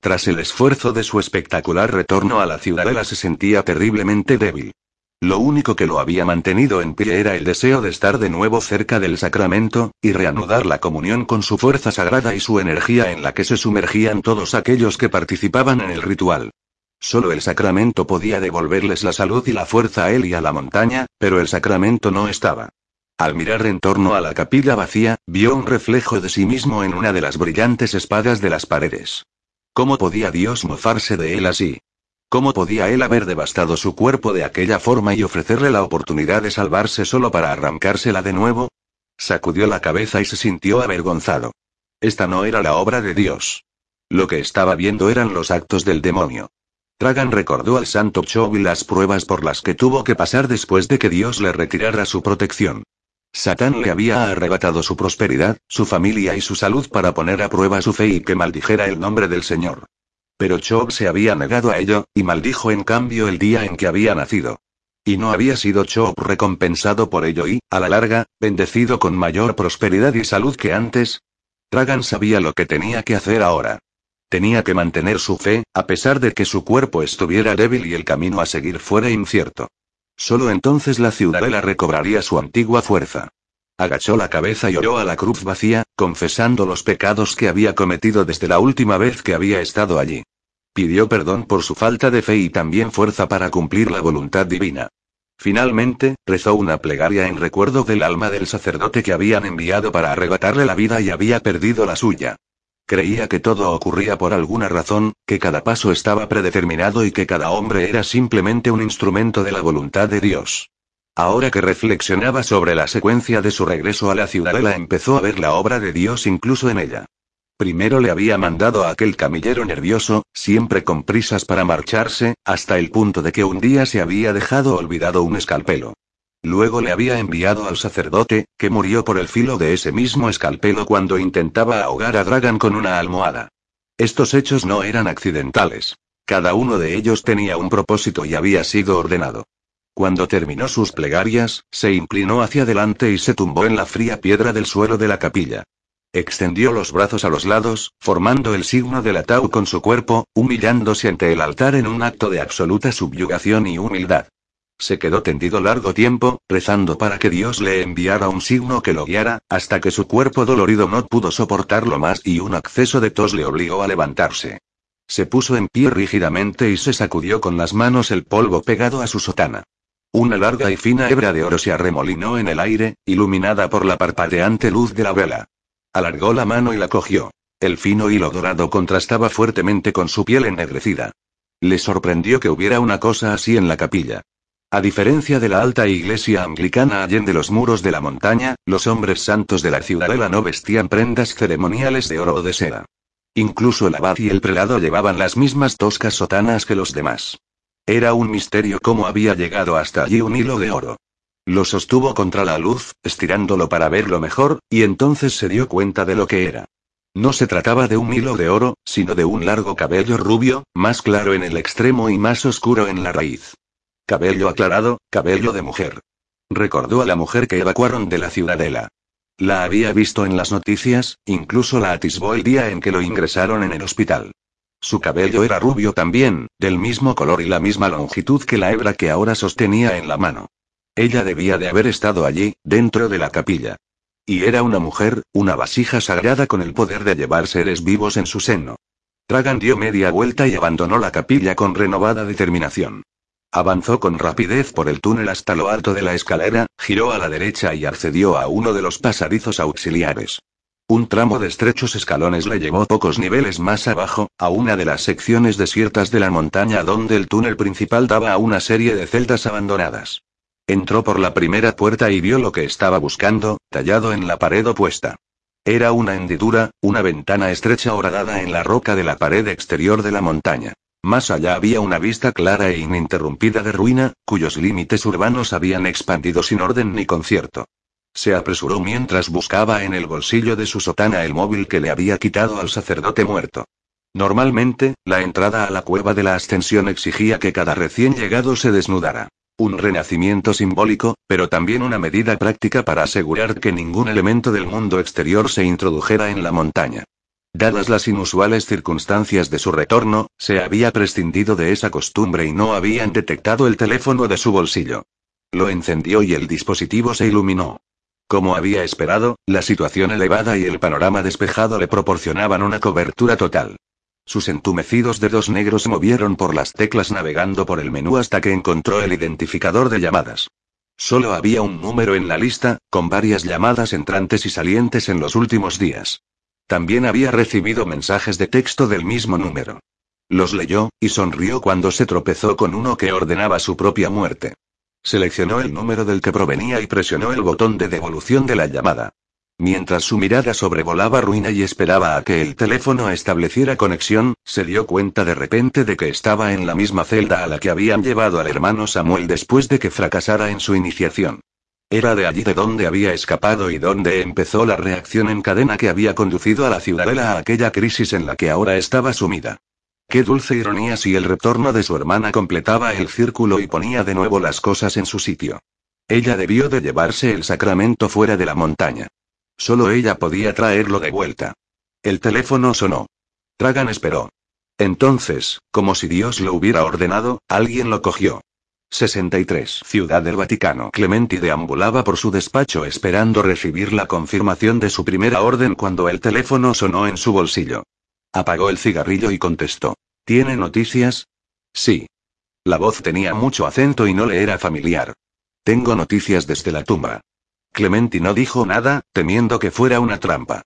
Tras el esfuerzo de su espectacular retorno a la ciudadela se sentía terriblemente débil. Lo único que lo había mantenido en pie era el deseo de estar de nuevo cerca del sacramento, y reanudar la comunión con su fuerza sagrada y su energía en la que se sumergían todos aquellos que participaban en el ritual. Solo el sacramento podía devolverles la salud y la fuerza a él y a la montaña, pero el sacramento no estaba. Al mirar en torno a la capilla vacía, vio un reflejo de sí mismo en una de las brillantes espadas de las paredes. ¿Cómo podía Dios mofarse de él así? ¿Cómo podía él haber devastado su cuerpo de aquella forma y ofrecerle la oportunidad de salvarse solo para arrancársela de nuevo? Sacudió la cabeza y se sintió avergonzado. Esta no era la obra de Dios. Lo que estaba viendo eran los actos del demonio. Tragan recordó al santo Chov y las pruebas por las que tuvo que pasar después de que Dios le retirara su protección. Satán le había arrebatado su prosperidad, su familia y su salud para poner a prueba su fe y que maldijera el nombre del Señor. Pero Chob se había negado a ello, y maldijo en cambio el día en que había nacido. Y no había sido Chob recompensado por ello y, a la larga, bendecido con mayor prosperidad y salud que antes. Tragan sabía lo que tenía que hacer ahora. Tenía que mantener su fe, a pesar de que su cuerpo estuviera débil y el camino a seguir fuera incierto. Solo entonces la ciudadela recobraría su antigua fuerza. Agachó la cabeza y oró a la cruz vacía, confesando los pecados que había cometido desde la última vez que había estado allí. Pidió perdón por su falta de fe y también fuerza para cumplir la voluntad divina. Finalmente, rezó una plegaria en recuerdo del alma del sacerdote que habían enviado para arrebatarle la vida y había perdido la suya. Creía que todo ocurría por alguna razón, que cada paso estaba predeterminado y que cada hombre era simplemente un instrumento de la voluntad de Dios. Ahora que reflexionaba sobre la secuencia de su regreso a la ciudadela empezó a ver la obra de Dios incluso en ella. Primero le había mandado a aquel camillero nervioso, siempre con prisas para marcharse, hasta el punto de que un día se había dejado olvidado un escalpelo. Luego le había enviado al sacerdote, que murió por el filo de ese mismo escalpelo cuando intentaba ahogar a Dragan con una almohada. Estos hechos no eran accidentales. Cada uno de ellos tenía un propósito y había sido ordenado. Cuando terminó sus plegarias, se inclinó hacia adelante y se tumbó en la fría piedra del suelo de la capilla. Extendió los brazos a los lados, formando el signo del ataúd con su cuerpo, humillándose ante el altar en un acto de absoluta subyugación y humildad. Se quedó tendido largo tiempo, rezando para que Dios le enviara un signo que lo guiara, hasta que su cuerpo dolorido no pudo soportarlo más y un acceso de tos le obligó a levantarse. Se puso en pie rígidamente y se sacudió con las manos el polvo pegado a su sotana. Una larga y fina hebra de oro se arremolinó en el aire, iluminada por la parpadeante luz de la vela. Alargó la mano y la cogió. El fino hilo dorado contrastaba fuertemente con su piel ennegrecida. Le sorprendió que hubiera una cosa así en la capilla. A diferencia de la alta iglesia anglicana allende los muros de la montaña, los hombres santos de la ciudadela no vestían prendas ceremoniales de oro o de seda. Incluso el abad y el prelado llevaban las mismas toscas sotanas que los demás. Era un misterio cómo había llegado hasta allí un hilo de oro. Lo sostuvo contra la luz, estirándolo para verlo mejor, y entonces se dio cuenta de lo que era. No se trataba de un hilo de oro, sino de un largo cabello rubio, más claro en el extremo y más oscuro en la raíz. Cabello aclarado, cabello de mujer. Recordó a la mujer que evacuaron de la ciudadela. La había visto en las noticias, incluso la atisbó el día en que lo ingresaron en el hospital. Su cabello era rubio también, del mismo color y la misma longitud que la hebra que ahora sostenía en la mano. Ella debía de haber estado allí, dentro de la capilla. Y era una mujer, una vasija sagrada con el poder de llevar seres vivos en su seno. Tragan dio media vuelta y abandonó la capilla con renovada determinación. Avanzó con rapidez por el túnel hasta lo alto de la escalera, giró a la derecha y accedió a uno de los pasadizos auxiliares. Un tramo de estrechos escalones le llevó pocos niveles más abajo, a una de las secciones desiertas de la montaña donde el túnel principal daba a una serie de celdas abandonadas. Entró por la primera puerta y vio lo que estaba buscando, tallado en la pared opuesta. Era una hendidura, una ventana estrecha horadada en la roca de la pared exterior de la montaña. Más allá había una vista clara e ininterrumpida de ruina, cuyos límites urbanos habían expandido sin orden ni concierto. Se apresuró mientras buscaba en el bolsillo de su sotana el móvil que le había quitado al sacerdote muerto. Normalmente, la entrada a la cueva de la ascensión exigía que cada recién llegado se desnudara. Un renacimiento simbólico, pero también una medida práctica para asegurar que ningún elemento del mundo exterior se introdujera en la montaña. Dadas las inusuales circunstancias de su retorno, se había prescindido de esa costumbre y no habían detectado el teléfono de su bolsillo. Lo encendió y el dispositivo se iluminó. Como había esperado, la situación elevada y el panorama despejado le proporcionaban una cobertura total. Sus entumecidos dedos negros movieron por las teclas navegando por el menú hasta que encontró el identificador de llamadas. Solo había un número en la lista, con varias llamadas entrantes y salientes en los últimos días. También había recibido mensajes de texto del mismo número. Los leyó, y sonrió cuando se tropezó con uno que ordenaba su propia muerte. Seleccionó el número del que provenía y presionó el botón de devolución de la llamada. Mientras su mirada sobrevolaba ruina y esperaba a que el teléfono estableciera conexión, se dio cuenta de repente de que estaba en la misma celda a la que habían llevado al hermano Samuel después de que fracasara en su iniciación. Era de allí de donde había escapado y donde empezó la reacción en cadena que había conducido a la ciudadela a aquella crisis en la que ahora estaba sumida. Qué dulce ironía si el retorno de su hermana completaba el círculo y ponía de nuevo las cosas en su sitio. Ella debió de llevarse el sacramento fuera de la montaña. Solo ella podía traerlo de vuelta. El teléfono sonó. Tragan esperó. Entonces, como si Dios lo hubiera ordenado, alguien lo cogió. 63. Ciudad del Vaticano. Clementi deambulaba por su despacho esperando recibir la confirmación de su primera orden cuando el teléfono sonó en su bolsillo. Apagó el cigarrillo y contestó. ¿Tiene noticias? Sí. La voz tenía mucho acento y no le era familiar. Tengo noticias desde la tumba. Clementi no dijo nada, temiendo que fuera una trampa.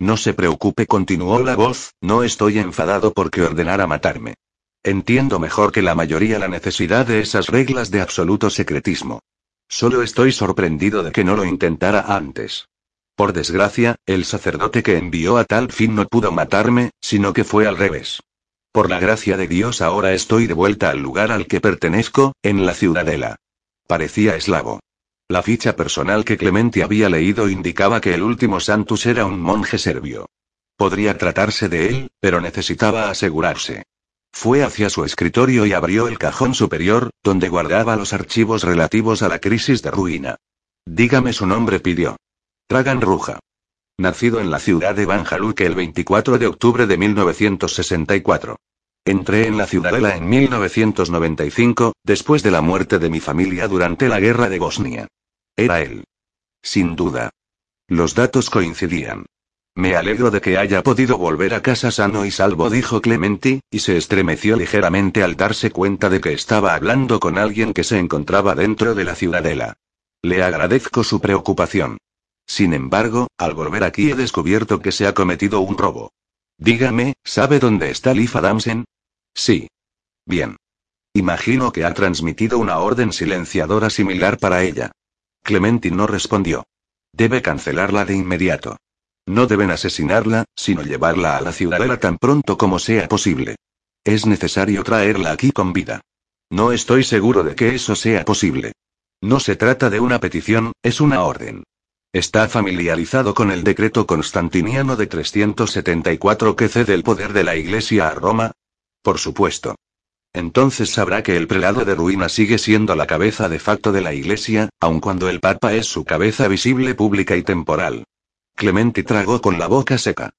No se preocupe, continuó la voz, no estoy enfadado porque ordenara matarme. Entiendo mejor que la mayoría la necesidad de esas reglas de absoluto secretismo. Solo estoy sorprendido de que no lo intentara antes. Por desgracia, el sacerdote que envió a tal fin no pudo matarme, sino que fue al revés. Por la gracia de Dios ahora estoy de vuelta al lugar al que pertenezco, en la ciudadela. Parecía eslavo. La ficha personal que Clementi había leído indicaba que el último Santus era un monje serbio. Podría tratarse de él, pero necesitaba asegurarse. Fue hacia su escritorio y abrió el cajón superior, donde guardaba los archivos relativos a la crisis de ruina. Dígame su nombre, pidió. Tragan Ruja. Nacido en la ciudad de Banjaluk el 24 de octubre de 1964. Entré en la ciudadela en 1995, después de la muerte de mi familia durante la guerra de Bosnia. Era él. Sin duda. Los datos coincidían. Me alegro de que haya podido volver a casa sano y salvo, dijo Clementi, y se estremeció ligeramente al darse cuenta de que estaba hablando con alguien que se encontraba dentro de la ciudadela. Le agradezco su preocupación. Sin embargo, al volver aquí he descubierto que se ha cometido un robo. Dígame, ¿sabe dónde está Leaf Adamsen? Sí. Bien. Imagino que ha transmitido una orden silenciadora similar para ella. Clementi no respondió. Debe cancelarla de inmediato. No deben asesinarla, sino llevarla a la ciudadela tan pronto como sea posible. Es necesario traerla aquí con vida. No estoy seguro de que eso sea posible. No se trata de una petición, es una orden. Está familiarizado con el decreto constantiniano de 374 que cede el poder de la Iglesia a Roma. Por supuesto. Entonces sabrá que el prelado de ruina sigue siendo la cabeza de facto de la Iglesia, aun cuando el Papa es su cabeza visible pública y temporal. Clementi tragó con la boca seca.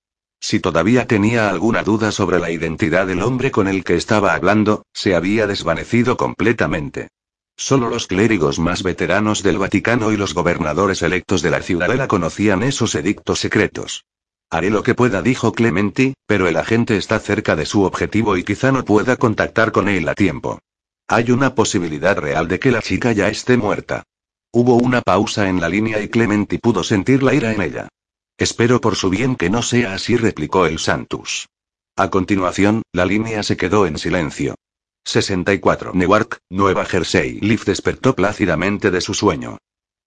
Si todavía tenía alguna duda sobre la identidad del hombre con el que estaba hablando, se había desvanecido completamente. Solo los clérigos más veteranos del Vaticano y los gobernadores electos de la ciudadela conocían esos edictos secretos. Haré lo que pueda, dijo Clementi, pero el agente está cerca de su objetivo y quizá no pueda contactar con él a tiempo. Hay una posibilidad real de que la chica ya esté muerta. Hubo una pausa en la línea y Clementi pudo sentir la ira en ella. Espero por su bien que no sea así, replicó el Santus. A continuación, la línea se quedó en silencio. 64. Newark, Nueva Jersey. Liv despertó plácidamente de su sueño.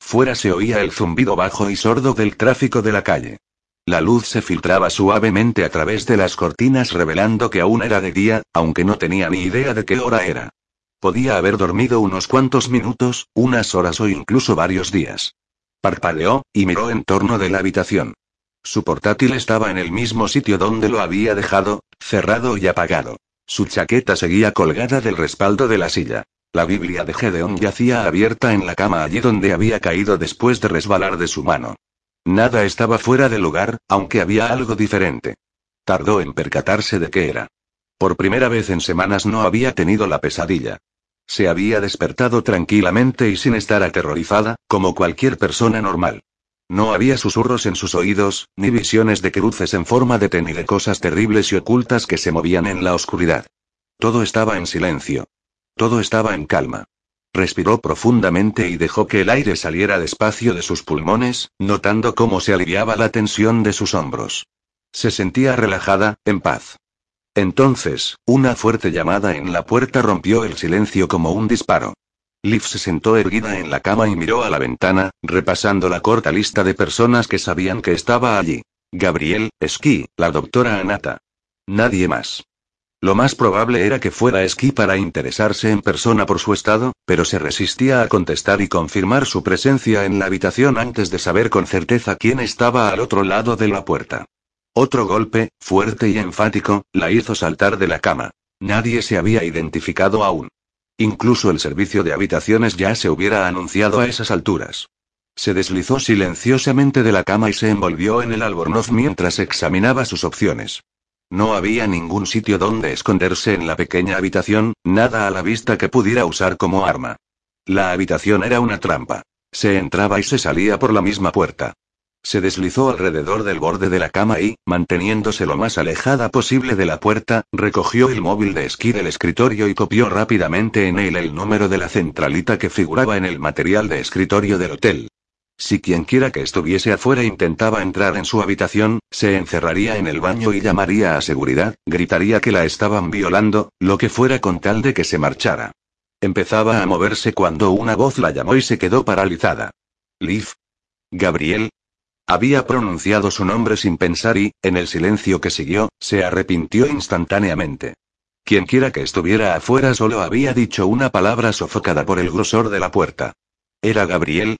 Fuera se oía el zumbido bajo y sordo del tráfico de la calle. La luz se filtraba suavemente a través de las cortinas revelando que aún era de día, aunque no tenía ni idea de qué hora era. Podía haber dormido unos cuantos minutos, unas horas o incluso varios días. Parpadeó, y miró en torno de la habitación. Su portátil estaba en el mismo sitio donde lo había dejado, cerrado y apagado. Su chaqueta seguía colgada del respaldo de la silla. La Biblia de Gedeón yacía abierta en la cama allí donde había caído después de resbalar de su mano. Nada estaba fuera de lugar, aunque había algo diferente. Tardó en percatarse de qué era. Por primera vez en semanas no había tenido la pesadilla. Se había despertado tranquilamente y sin estar aterrorizada, como cualquier persona normal. No había susurros en sus oídos, ni visiones de cruces en forma de T ni de cosas terribles y ocultas que se movían en la oscuridad. Todo estaba en silencio. Todo estaba en calma. Respiró profundamente y dejó que el aire saliera despacio de sus pulmones, notando cómo se aliviaba la tensión de sus hombros. Se sentía relajada, en paz. Entonces, una fuerte llamada en la puerta rompió el silencio como un disparo. Liv se sentó erguida en la cama y miró a la ventana, repasando la corta lista de personas que sabían que estaba allí. Gabriel, Esquí, la doctora Anata. Nadie más. Lo más probable era que fuera Esquí para interesarse en persona por su estado, pero se resistía a contestar y confirmar su presencia en la habitación antes de saber con certeza quién estaba al otro lado de la puerta. Otro golpe, fuerte y enfático, la hizo saltar de la cama. Nadie se había identificado aún. Incluso el servicio de habitaciones ya se hubiera anunciado a esas alturas. Se deslizó silenciosamente de la cama y se envolvió en el albornoz mientras examinaba sus opciones. No había ningún sitio donde esconderse en la pequeña habitación, nada a la vista que pudiera usar como arma. La habitación era una trampa. Se entraba y se salía por la misma puerta. Se deslizó alrededor del borde de la cama y, manteniéndose lo más alejada posible de la puerta, recogió el móvil de esquí del escritorio y copió rápidamente en él el número de la centralita que figuraba en el material de escritorio del hotel. Si quienquiera que estuviese afuera intentaba entrar en su habitación, se encerraría en el baño y llamaría a seguridad, gritaría que la estaban violando, lo que fuera con tal de que se marchara. Empezaba a moverse cuando una voz la llamó y se quedó paralizada. Liv. Gabriel. Había pronunciado su nombre sin pensar y, en el silencio que siguió, se arrepintió instantáneamente. Quienquiera que estuviera afuera solo había dicho una palabra sofocada por el grosor de la puerta. Era Gabriel,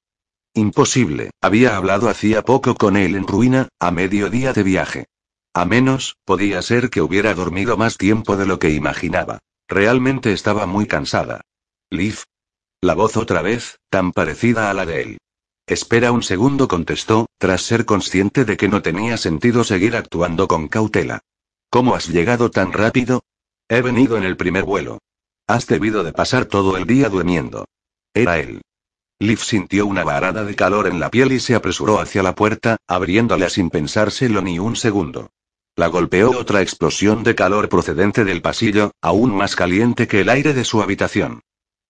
Imposible, había hablado hacía poco con él en ruina, a mediodía de viaje. A menos, podía ser que hubiera dormido más tiempo de lo que imaginaba. Realmente estaba muy cansada. Liv. La voz otra vez, tan parecida a la de él. Espera un segundo, contestó, tras ser consciente de que no tenía sentido seguir actuando con cautela. ¿Cómo has llegado tan rápido? He venido en el primer vuelo. Has debido de pasar todo el día durmiendo. Era él. Liv sintió una varada de calor en la piel y se apresuró hacia la puerta, abriéndola sin pensárselo ni un segundo. La golpeó otra explosión de calor procedente del pasillo, aún más caliente que el aire de su habitación.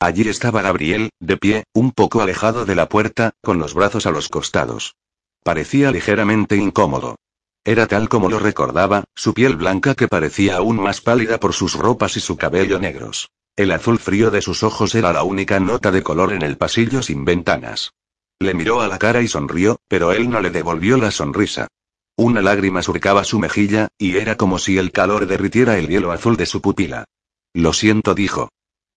Allí estaba Gabriel, de pie, un poco alejado de la puerta, con los brazos a los costados. Parecía ligeramente incómodo. Era tal como lo recordaba, su piel blanca que parecía aún más pálida por sus ropas y su cabello negros. El azul frío de sus ojos era la única nota de color en el pasillo sin ventanas. Le miró a la cara y sonrió, pero él no le devolvió la sonrisa. Una lágrima surcaba su mejilla, y era como si el calor derritiera el hielo azul de su pupila. Lo siento, dijo.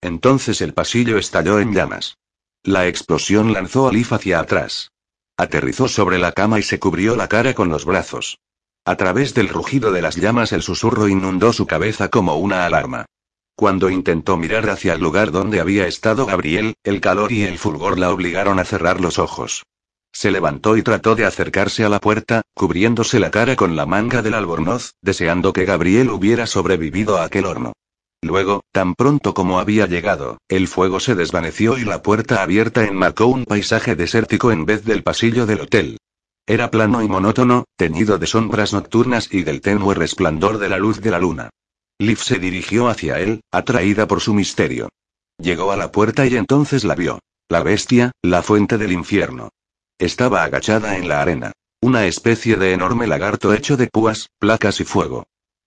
Entonces el pasillo estalló en llamas. La explosión lanzó a Leaf hacia atrás. Aterrizó sobre la cama y se cubrió la cara con los brazos. A través del rugido de las llamas el susurro inundó su cabeza como una alarma. Cuando intentó mirar hacia el lugar donde había estado Gabriel, el calor y el fulgor la obligaron a cerrar los ojos. Se levantó y trató de acercarse a la puerta, cubriéndose la cara con la manga del albornoz, deseando que Gabriel hubiera sobrevivido a aquel horno. Luego, tan pronto como había llegado, el fuego se desvaneció y la puerta abierta enmarcó un paisaje desértico en vez del pasillo del hotel. Era plano y monótono, teñido de sombras nocturnas y del tenue resplandor de la luz de la luna. Liv se dirigió hacia él, atraída por su misterio. Llegó a la puerta y entonces la vio. La bestia, la fuente del infierno. Estaba agachada en la arena. Una especie de enorme lagarto hecho de púas, placas y fuego.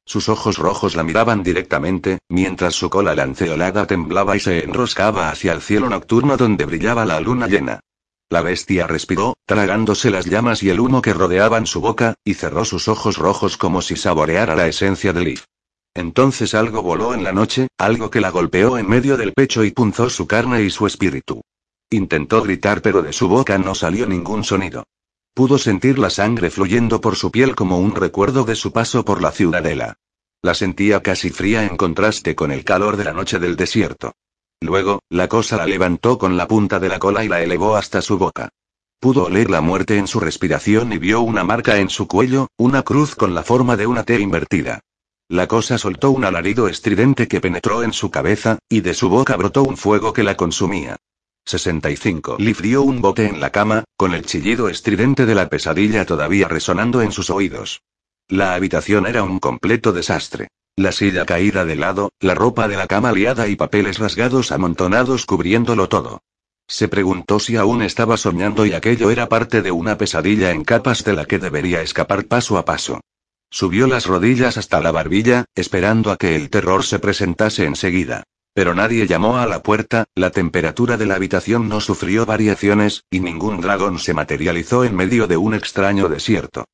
Sus ojos rojos la miraban directamente, mientras su cola lanceolada temblaba y se enroscaba hacia el cielo nocturno donde brillaba la luna llena. La bestia respiró, tragándose las llamas y el humo que rodeaban su boca, y cerró sus ojos rojos como si saboreara la esencia de Liv. Entonces algo voló en la noche, algo que la golpeó en medio del pecho y punzó su carne y su espíritu. Intentó gritar pero de su boca no salió ningún sonido. Pudo sentir la sangre fluyendo por su piel como un recuerdo de su paso por la ciudadela. La sentía casi fría en contraste con el calor de la noche del desierto. Luego, la cosa la levantó con la punta de la cola y la elevó hasta su boca. Pudo oler la muerte en su respiración y vio una marca en su cuello, una cruz con la forma de una T invertida. La cosa soltó un alarido estridente que penetró en su cabeza, y de su boca brotó un fuego que la consumía. 65. Liv un bote en la cama, con el chillido estridente de la pesadilla todavía resonando en sus oídos. La habitación era un completo desastre. La silla caída de lado, la ropa de la cama liada y papeles rasgados amontonados cubriéndolo todo. Se preguntó si aún estaba soñando y aquello era parte de una pesadilla en capas de la que debería escapar paso a paso. Subió las rodillas hasta la barbilla, esperando a que el terror se presentase enseguida. Pero nadie llamó a la puerta, la temperatura de la habitación no sufrió variaciones, y ningún dragón se materializó en medio de un extraño desierto.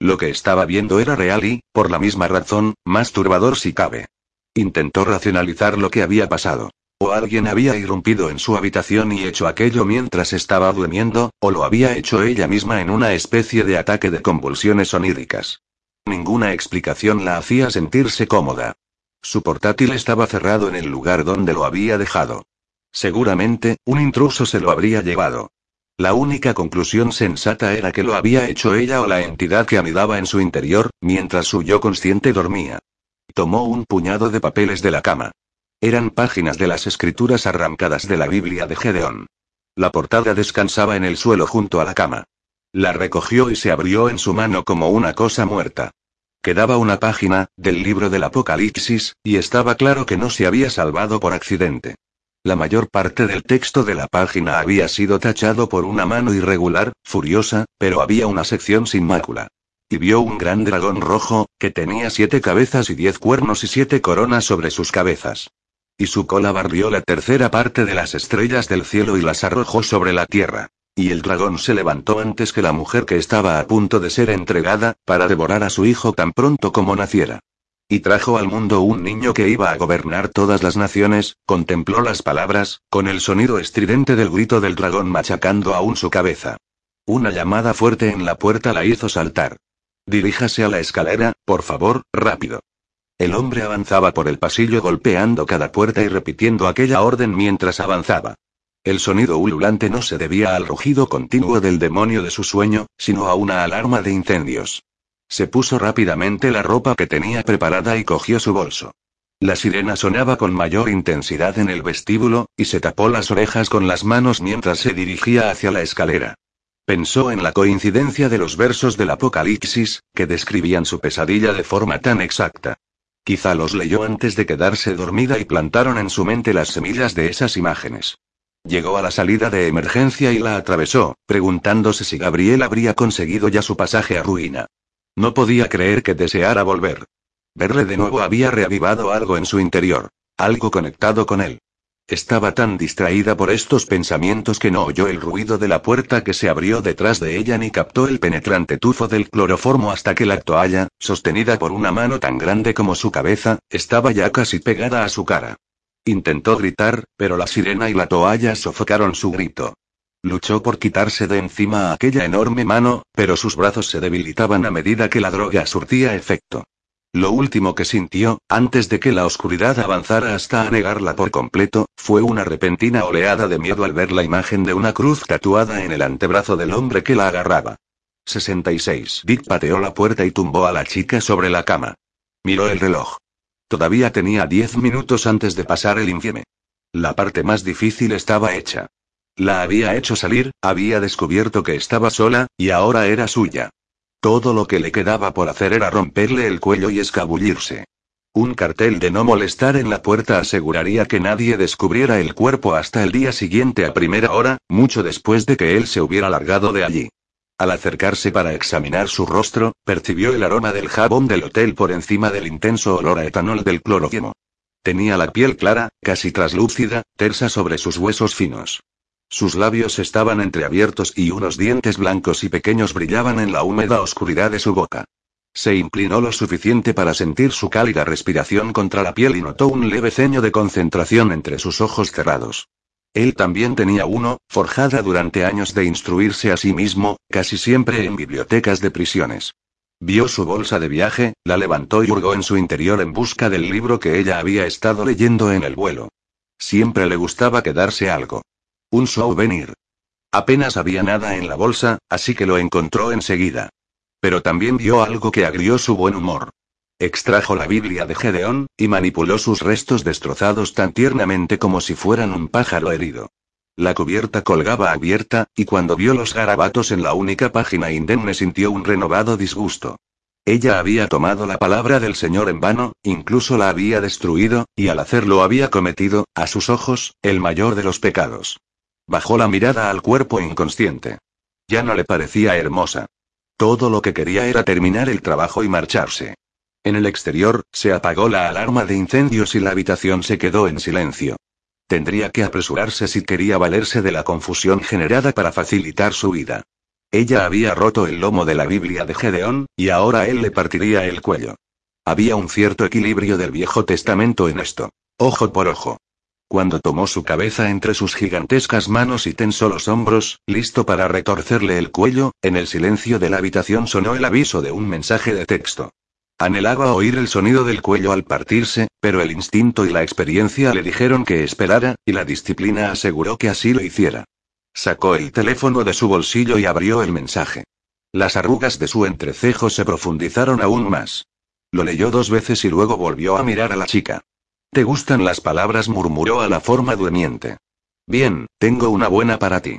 Lo que estaba viendo era real y, por la misma razón, más turbador si cabe. Intentó racionalizar lo que había pasado. O alguien había irrumpido en su habitación y hecho aquello mientras estaba durmiendo, o lo había hecho ella misma en una especie de ataque de convulsiones oníricas. Ninguna explicación la hacía sentirse cómoda. Su portátil estaba cerrado en el lugar donde lo había dejado. Seguramente, un intruso se lo habría llevado. La única conclusión sensata era que lo había hecho ella o la entidad que anidaba en su interior, mientras su yo consciente dormía. Tomó un puñado de papeles de la cama. Eran páginas de las escrituras arrancadas de la Biblia de Gedeón. La portada descansaba en el suelo junto a la cama. La recogió y se abrió en su mano como una cosa muerta. Quedaba una página, del libro del Apocalipsis, y estaba claro que no se había salvado por accidente. La mayor parte del texto de la página había sido tachado por una mano irregular, furiosa, pero había una sección sin mácula. Y vio un gran dragón rojo, que tenía siete cabezas y diez cuernos y siete coronas sobre sus cabezas. Y su cola barrió la tercera parte de las estrellas del cielo y las arrojó sobre la tierra. Y el dragón se levantó antes que la mujer que estaba a punto de ser entregada, para devorar a su hijo tan pronto como naciera. Y trajo al mundo un niño que iba a gobernar todas las naciones, contempló las palabras, con el sonido estridente del grito del dragón machacando aún su cabeza. Una llamada fuerte en la puerta la hizo saltar. Diríjase a la escalera, por favor, rápido. El hombre avanzaba por el pasillo golpeando cada puerta y repitiendo aquella orden mientras avanzaba. El sonido ululante no se debía al rugido continuo del demonio de su sueño, sino a una alarma de incendios. Se puso rápidamente la ropa que tenía preparada y cogió su bolso. La sirena sonaba con mayor intensidad en el vestíbulo, y se tapó las orejas con las manos mientras se dirigía hacia la escalera. Pensó en la coincidencia de los versos del Apocalipsis, que describían su pesadilla de forma tan exacta. Quizá los leyó antes de quedarse dormida y plantaron en su mente las semillas de esas imágenes. Llegó a la salida de emergencia y la atravesó, preguntándose si Gabriel habría conseguido ya su pasaje a ruina. No podía creer que deseara volver. Verle de nuevo había reavivado algo en su interior. Algo conectado con él. Estaba tan distraída por estos pensamientos que no oyó el ruido de la puerta que se abrió detrás de ella ni captó el penetrante tufo del cloroformo hasta que la toalla, sostenida por una mano tan grande como su cabeza, estaba ya casi pegada a su cara. Intentó gritar, pero la sirena y la toalla sofocaron su grito. Luchó por quitarse de encima aquella enorme mano, pero sus brazos se debilitaban a medida que la droga surtía efecto. Lo último que sintió, antes de que la oscuridad avanzara hasta anegarla por completo, fue una repentina oleada de miedo al ver la imagen de una cruz tatuada en el antebrazo del hombre que la agarraba. 66. Dick pateó la puerta y tumbó a la chica sobre la cama. Miró el reloj. Todavía tenía diez minutos antes de pasar el infieme. La parte más difícil estaba hecha. La había hecho salir, había descubierto que estaba sola, y ahora era suya. Todo lo que le quedaba por hacer era romperle el cuello y escabullirse. Un cartel de no molestar en la puerta aseguraría que nadie descubriera el cuerpo hasta el día siguiente a primera hora, mucho después de que él se hubiera largado de allí. Al acercarse para examinar su rostro, percibió el aroma del jabón del hotel por encima del intenso olor a etanol del cloroformo. Tenía la piel clara, casi traslúcida, tersa sobre sus huesos finos. Sus labios estaban entreabiertos y unos dientes blancos y pequeños brillaban en la húmeda oscuridad de su boca. Se inclinó lo suficiente para sentir su cálida respiración contra la piel y notó un leve ceño de concentración entre sus ojos cerrados. Él también tenía uno, forjada durante años de instruirse a sí mismo, casi siempre en bibliotecas de prisiones. Vio su bolsa de viaje, la levantó y hurgó en su interior en busca del libro que ella había estado leyendo en el vuelo. Siempre le gustaba quedarse algo. Un souvenir. Apenas había nada en la bolsa, así que lo encontró enseguida. Pero también vio algo que agrió su buen humor. Extrajo la Biblia de Gedeón, y manipuló sus restos destrozados tan tiernamente como si fueran un pájaro herido. La cubierta colgaba abierta, y cuando vio los garabatos en la única página indemne sintió un renovado disgusto. Ella había tomado la palabra del Señor en vano, incluso la había destruido, y al hacerlo había cometido, a sus ojos, el mayor de los pecados. Bajó la mirada al cuerpo inconsciente. Ya no le parecía hermosa. Todo lo que quería era terminar el trabajo y marcharse. En el exterior, se apagó la alarma de incendios y la habitación se quedó en silencio. Tendría que apresurarse si quería valerse de la confusión generada para facilitar su vida. Ella había roto el lomo de la Biblia de Gedeón, y ahora él le partiría el cuello. Había un cierto equilibrio del Viejo Testamento en esto. Ojo por ojo. Cuando tomó su cabeza entre sus gigantescas manos y tensó los hombros, listo para retorcerle el cuello, en el silencio de la habitación sonó el aviso de un mensaje de texto. Anhelaba oír el sonido del cuello al partirse, pero el instinto y la experiencia le dijeron que esperara, y la disciplina aseguró que así lo hiciera. Sacó el teléfono de su bolsillo y abrió el mensaje. Las arrugas de su entrecejo se profundizaron aún más. Lo leyó dos veces y luego volvió a mirar a la chica. ¿Te gustan las palabras? murmuró a la forma durmiente. Bien, tengo una buena para ti.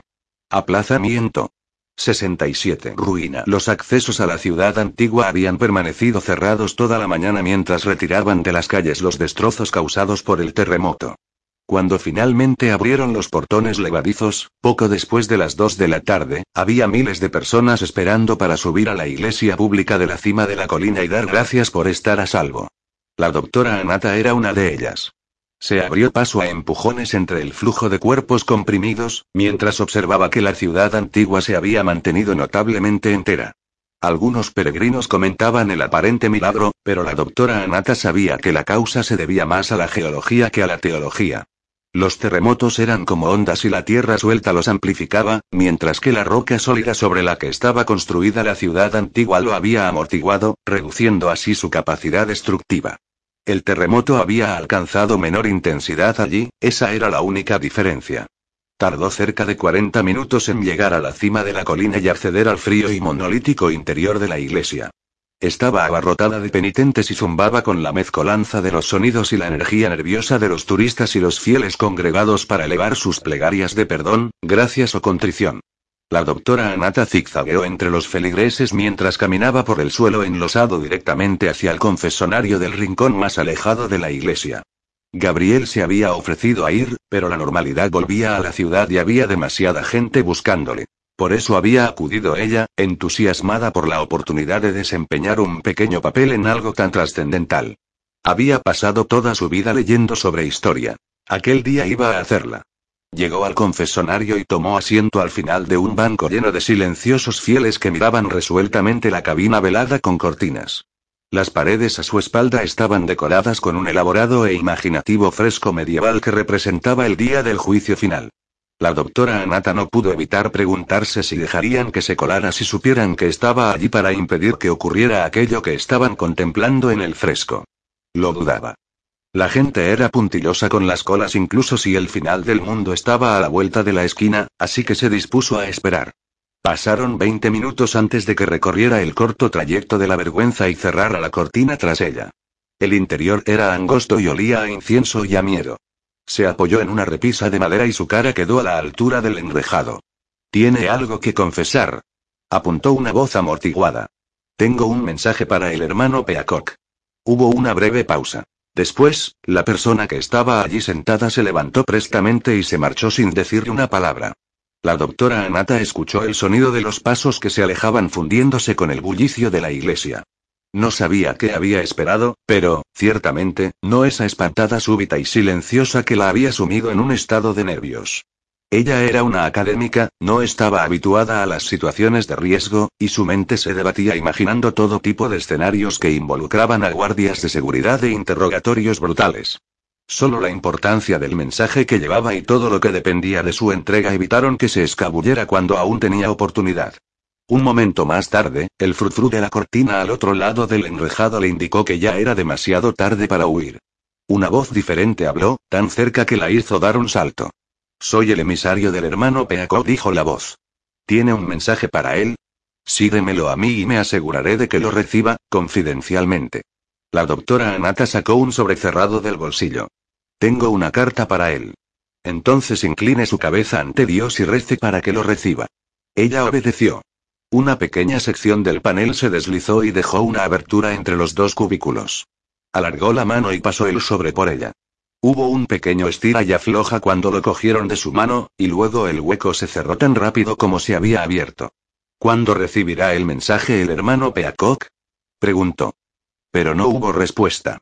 Aplazamiento. 67. Ruina. Los accesos a la ciudad antigua habían permanecido cerrados toda la mañana mientras retiraban de las calles los destrozos causados por el terremoto. Cuando finalmente abrieron los portones levadizos, poco después de las 2 de la tarde, había miles de personas esperando para subir a la iglesia pública de la cima de la colina y dar gracias por estar a salvo. La doctora Anata era una de ellas. Se abrió paso a empujones entre el flujo de cuerpos comprimidos, mientras observaba que la ciudad antigua se había mantenido notablemente entera. Algunos peregrinos comentaban el aparente milagro, pero la doctora Anata sabía que la causa se debía más a la geología que a la teología. Los terremotos eran como ondas y la tierra suelta los amplificaba, mientras que la roca sólida sobre la que estaba construida la ciudad antigua lo había amortiguado, reduciendo así su capacidad destructiva. El terremoto había alcanzado menor intensidad allí, esa era la única diferencia. Tardó cerca de 40 minutos en llegar a la cima de la colina y acceder al frío y monolítico interior de la iglesia. Estaba abarrotada de penitentes y zumbaba con la mezcolanza de los sonidos y la energía nerviosa de los turistas y los fieles congregados para elevar sus plegarias de perdón, gracias o contrición. La doctora Anata zigzagueó entre los feligreses mientras caminaba por el suelo enlosado directamente hacia el confesonario del rincón más alejado de la iglesia. Gabriel se había ofrecido a ir, pero la normalidad volvía a la ciudad y había demasiada gente buscándole. Por eso había acudido ella, entusiasmada por la oportunidad de desempeñar un pequeño papel en algo tan trascendental. Había pasado toda su vida leyendo sobre historia. Aquel día iba a hacerla. Llegó al confesonario y tomó asiento al final de un banco lleno de silenciosos fieles que miraban resueltamente la cabina velada con cortinas. Las paredes a su espalda estaban decoradas con un elaborado e imaginativo fresco medieval que representaba el día del juicio final. La doctora Anata no pudo evitar preguntarse si dejarían que se colara si supieran que estaba allí para impedir que ocurriera aquello que estaban contemplando en el fresco. Lo dudaba. La gente era puntillosa con las colas incluso si el final del mundo estaba a la vuelta de la esquina, así que se dispuso a esperar. Pasaron 20 minutos antes de que recorriera el corto trayecto de la vergüenza y cerrara la cortina tras ella. El interior era angosto y olía a incienso y a miedo. Se apoyó en una repisa de madera y su cara quedó a la altura del enrejado. Tiene algo que confesar. Apuntó una voz amortiguada. Tengo un mensaje para el hermano Peacock. Hubo una breve pausa. Después, la persona que estaba allí sentada se levantó prestamente y se marchó sin decirle una palabra. La doctora Anata escuchó el sonido de los pasos que se alejaban fundiéndose con el bullicio de la iglesia. No sabía qué había esperado, pero, ciertamente, no esa espantada súbita y silenciosa que la había sumido en un estado de nervios. Ella era una académica, no estaba habituada a las situaciones de riesgo, y su mente se debatía imaginando todo tipo de escenarios que involucraban a guardias de seguridad e interrogatorios brutales. Solo la importancia del mensaje que llevaba y todo lo que dependía de su entrega evitaron que se escabullera cuando aún tenía oportunidad. Un momento más tarde, el frutfru de la cortina al otro lado del enrejado le indicó que ya era demasiado tarde para huir. Una voz diferente habló, tan cerca que la hizo dar un salto. Soy el emisario del hermano Peacock, dijo la voz. ¿Tiene un mensaje para él? Sídemelo a mí y me aseguraré de que lo reciba, confidencialmente. La doctora Anata sacó un sobrecerrado del bolsillo. Tengo una carta para él. Entonces incline su cabeza ante Dios y rece para que lo reciba. Ella obedeció. Una pequeña sección del panel se deslizó y dejó una abertura entre los dos cubículos. Alargó la mano y pasó el sobre por ella. Hubo un pequeño estira y afloja cuando lo cogieron de su mano, y luego el hueco se cerró tan rápido como se había abierto. ¿Cuándo recibirá el mensaje el hermano Peacock? preguntó. Pero no hubo respuesta.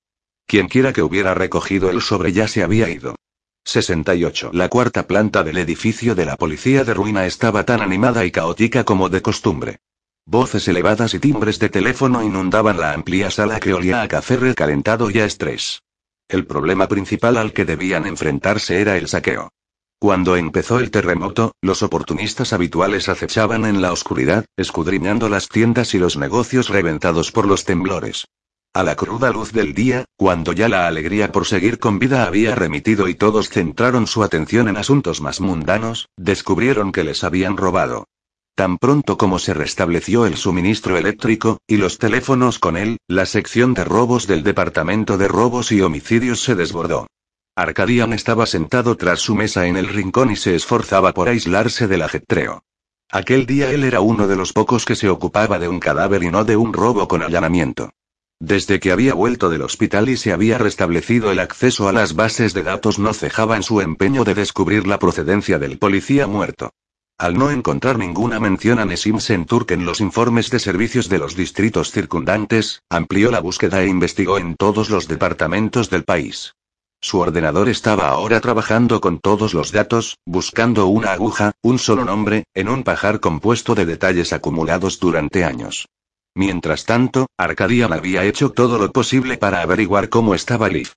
Quienquiera que hubiera recogido el sobre ya se había ido. 68. La cuarta planta del edificio de la policía de ruina estaba tan animada y caótica como de costumbre. Voces elevadas y timbres de teléfono inundaban la amplia sala que olía a café recalentado y a estrés. El problema principal al que debían enfrentarse era el saqueo. Cuando empezó el terremoto, los oportunistas habituales acechaban en la oscuridad, escudriñando las tiendas y los negocios reventados por los temblores. A la cruda luz del día, cuando ya la alegría por seguir con vida había remitido y todos centraron su atención en asuntos más mundanos, descubrieron que les habían robado. Tan pronto como se restableció el suministro eléctrico, y los teléfonos con él, la sección de robos del Departamento de Robos y Homicidios se desbordó. Arcadian estaba sentado tras su mesa en el rincón y se esforzaba por aislarse del ajetreo. Aquel día él era uno de los pocos que se ocupaba de un cadáver y no de un robo con allanamiento. Desde que había vuelto del hospital y se había restablecido el acceso a las bases de datos no cejaba en su empeño de descubrir la procedencia del policía muerto. Al no encontrar ninguna mención a Nesim Senturk en los informes de servicios de los distritos circundantes, amplió la búsqueda e investigó en todos los departamentos del país. Su ordenador estaba ahora trabajando con todos los datos, buscando una aguja, un solo nombre, en un pajar compuesto de detalles acumulados durante años. Mientras tanto, Arcadian había hecho todo lo posible para averiguar cómo estaba Liv.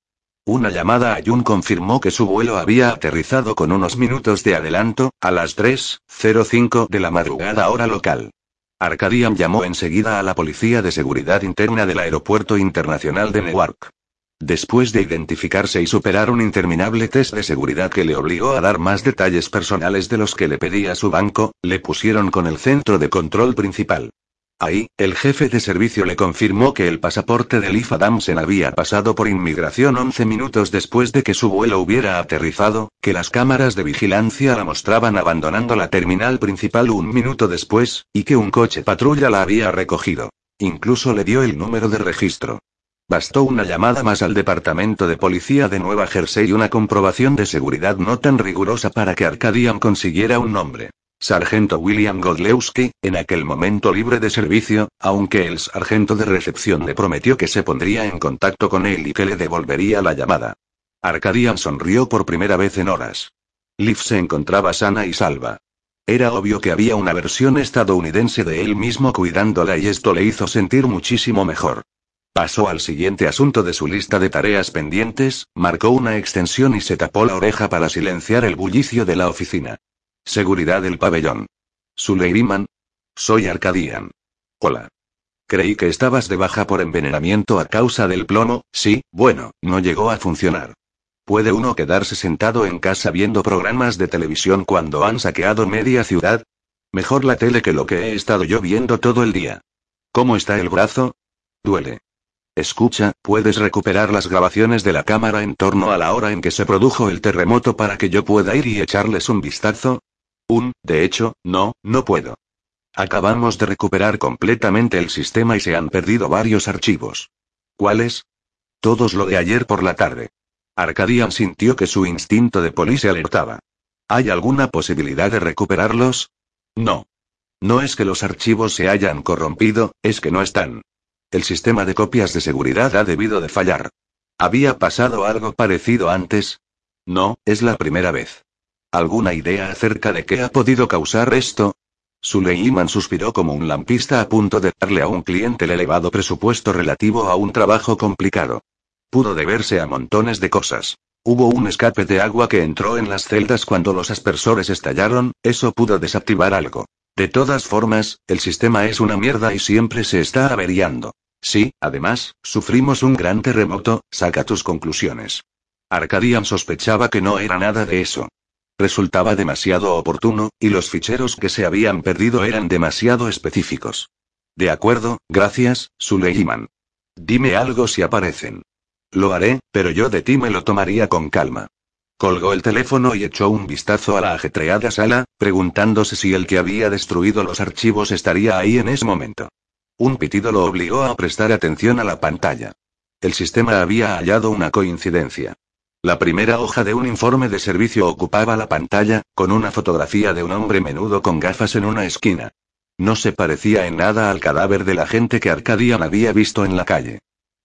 Una llamada a Jun confirmó que su vuelo había aterrizado con unos minutos de adelanto, a las 3.05 de la madrugada hora local. Arcadian llamó enseguida a la Policía de Seguridad Interna del Aeropuerto Internacional de Newark. Después de identificarse y superar un interminable test de seguridad que le obligó a dar más detalles personales de los que le pedía su banco, le pusieron con el centro de control principal. Ahí, el jefe de servicio le confirmó que el pasaporte de Leaf Adamsen había pasado por inmigración 11 minutos después de que su vuelo hubiera aterrizado, que las cámaras de vigilancia la mostraban abandonando la terminal principal un minuto después, y que un coche patrulla la había recogido. Incluso le dio el número de registro. Bastó una llamada más al departamento de policía de Nueva Jersey y una comprobación de seguridad no tan rigurosa para que Arcadian consiguiera un nombre. Sargento William Godlewski, en aquel momento libre de servicio, aunque el sargento de recepción le prometió que se pondría en contacto con él y que le devolvería la llamada. Arcadian sonrió por primera vez en horas. Liv se encontraba sana y salva. Era obvio que había una versión estadounidense de él mismo cuidándola y esto le hizo sentir muchísimo mejor. Pasó al siguiente asunto de su lista de tareas pendientes, marcó una extensión y se tapó la oreja para silenciar el bullicio de la oficina. Seguridad del pabellón. Suleiman. Soy Arcadian. Hola. Creí que estabas de baja por envenenamiento a causa del plomo, sí, bueno, no llegó a funcionar. ¿Puede uno quedarse sentado en casa viendo programas de televisión cuando han saqueado media ciudad? Mejor la tele que lo que he estado yo viendo todo el día. ¿Cómo está el brazo? Duele. Escucha, ¿puedes recuperar las grabaciones de la cámara en torno a la hora en que se produjo el terremoto para que yo pueda ir y echarles un vistazo? Un, de hecho, no, no puedo. Acabamos de recuperar completamente el sistema y se han perdido varios archivos. ¿Cuáles? Todos lo de ayer por la tarde. Arcadian sintió que su instinto de poli se alertaba. ¿Hay alguna posibilidad de recuperarlos? No. No es que los archivos se hayan corrompido, es que no están. El sistema de copias de seguridad ha debido de fallar. ¿Había pasado algo parecido antes? No, es la primera vez. ¿Alguna idea acerca de qué ha podido causar esto? Suleiman suspiró como un lampista a punto de darle a un cliente el elevado presupuesto relativo a un trabajo complicado. Pudo deberse a montones de cosas. Hubo un escape de agua que entró en las celdas cuando los aspersores estallaron, eso pudo desactivar algo. De todas formas, el sistema es una mierda y siempre se está averiando. Sí, además, sufrimos un gran terremoto, saca tus conclusiones. Arcadian sospechaba que no era nada de eso. Resultaba demasiado oportuno, y los ficheros que se habían perdido eran demasiado específicos. De acuerdo, gracias, Suleiman. Dime algo si aparecen. Lo haré, pero yo de ti me lo tomaría con calma. Colgó el teléfono y echó un vistazo a la ajetreada sala, preguntándose si el que había destruido los archivos estaría ahí en ese momento. Un pitido lo obligó a prestar atención a la pantalla. El sistema había hallado una coincidencia. La primera hoja de un informe de servicio ocupaba la pantalla, con una fotografía de un hombre menudo con gafas en una esquina. No se parecía en nada al cadáver de la gente que Arcadian había visto en la calle.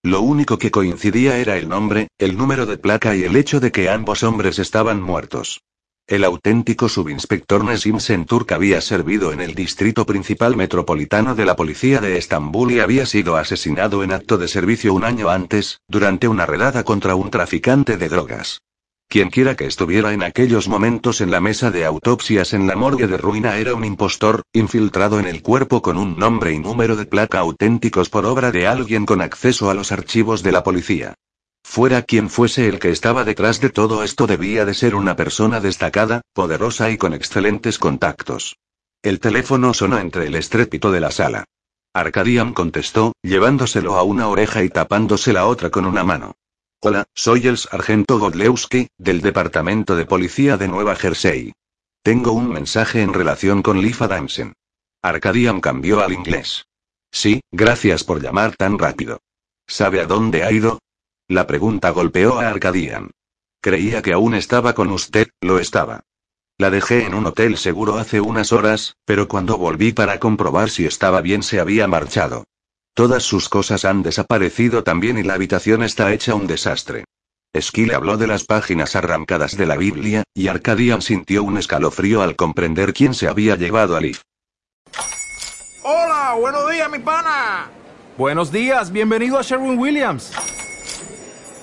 Lo único que coincidía era el nombre, el número de placa y el hecho de que ambos hombres estaban muertos. El auténtico subinspector Nesim Senturk había servido en el distrito principal metropolitano de la policía de Estambul y había sido asesinado en acto de servicio un año antes, durante una redada contra un traficante de drogas. Quienquiera que estuviera en aquellos momentos en la mesa de autopsias en la morgue de ruina era un impostor, infiltrado en el cuerpo con un nombre y número de placa auténticos por obra de alguien con acceso a los archivos de la policía. Fuera quien fuese el que estaba detrás de todo esto debía de ser una persona destacada, poderosa y con excelentes contactos. El teléfono sonó entre el estrépito de la sala. Arcadian contestó, llevándoselo a una oreja y tapándose la otra con una mano. Hola, soy el sargento Godlewski, del Departamento de Policía de Nueva Jersey. Tengo un mensaje en relación con Lifa Damsen. Arcadian cambió al inglés. Sí, gracias por llamar tan rápido. ¿Sabe a dónde ha ido? La pregunta golpeó a Arcadian. Creía que aún estaba con usted, lo estaba. La dejé en un hotel seguro hace unas horas, pero cuando volví para comprobar si estaba bien se había marchado. Todas sus cosas han desaparecido también y la habitación está hecha un desastre. Skill habló de las páginas arrancadas de la Biblia, y Arcadian sintió un escalofrío al comprender quién se había llevado a Liv. Hola, buenos días, mi pana. Buenos días, bienvenido a Sherwin Williams.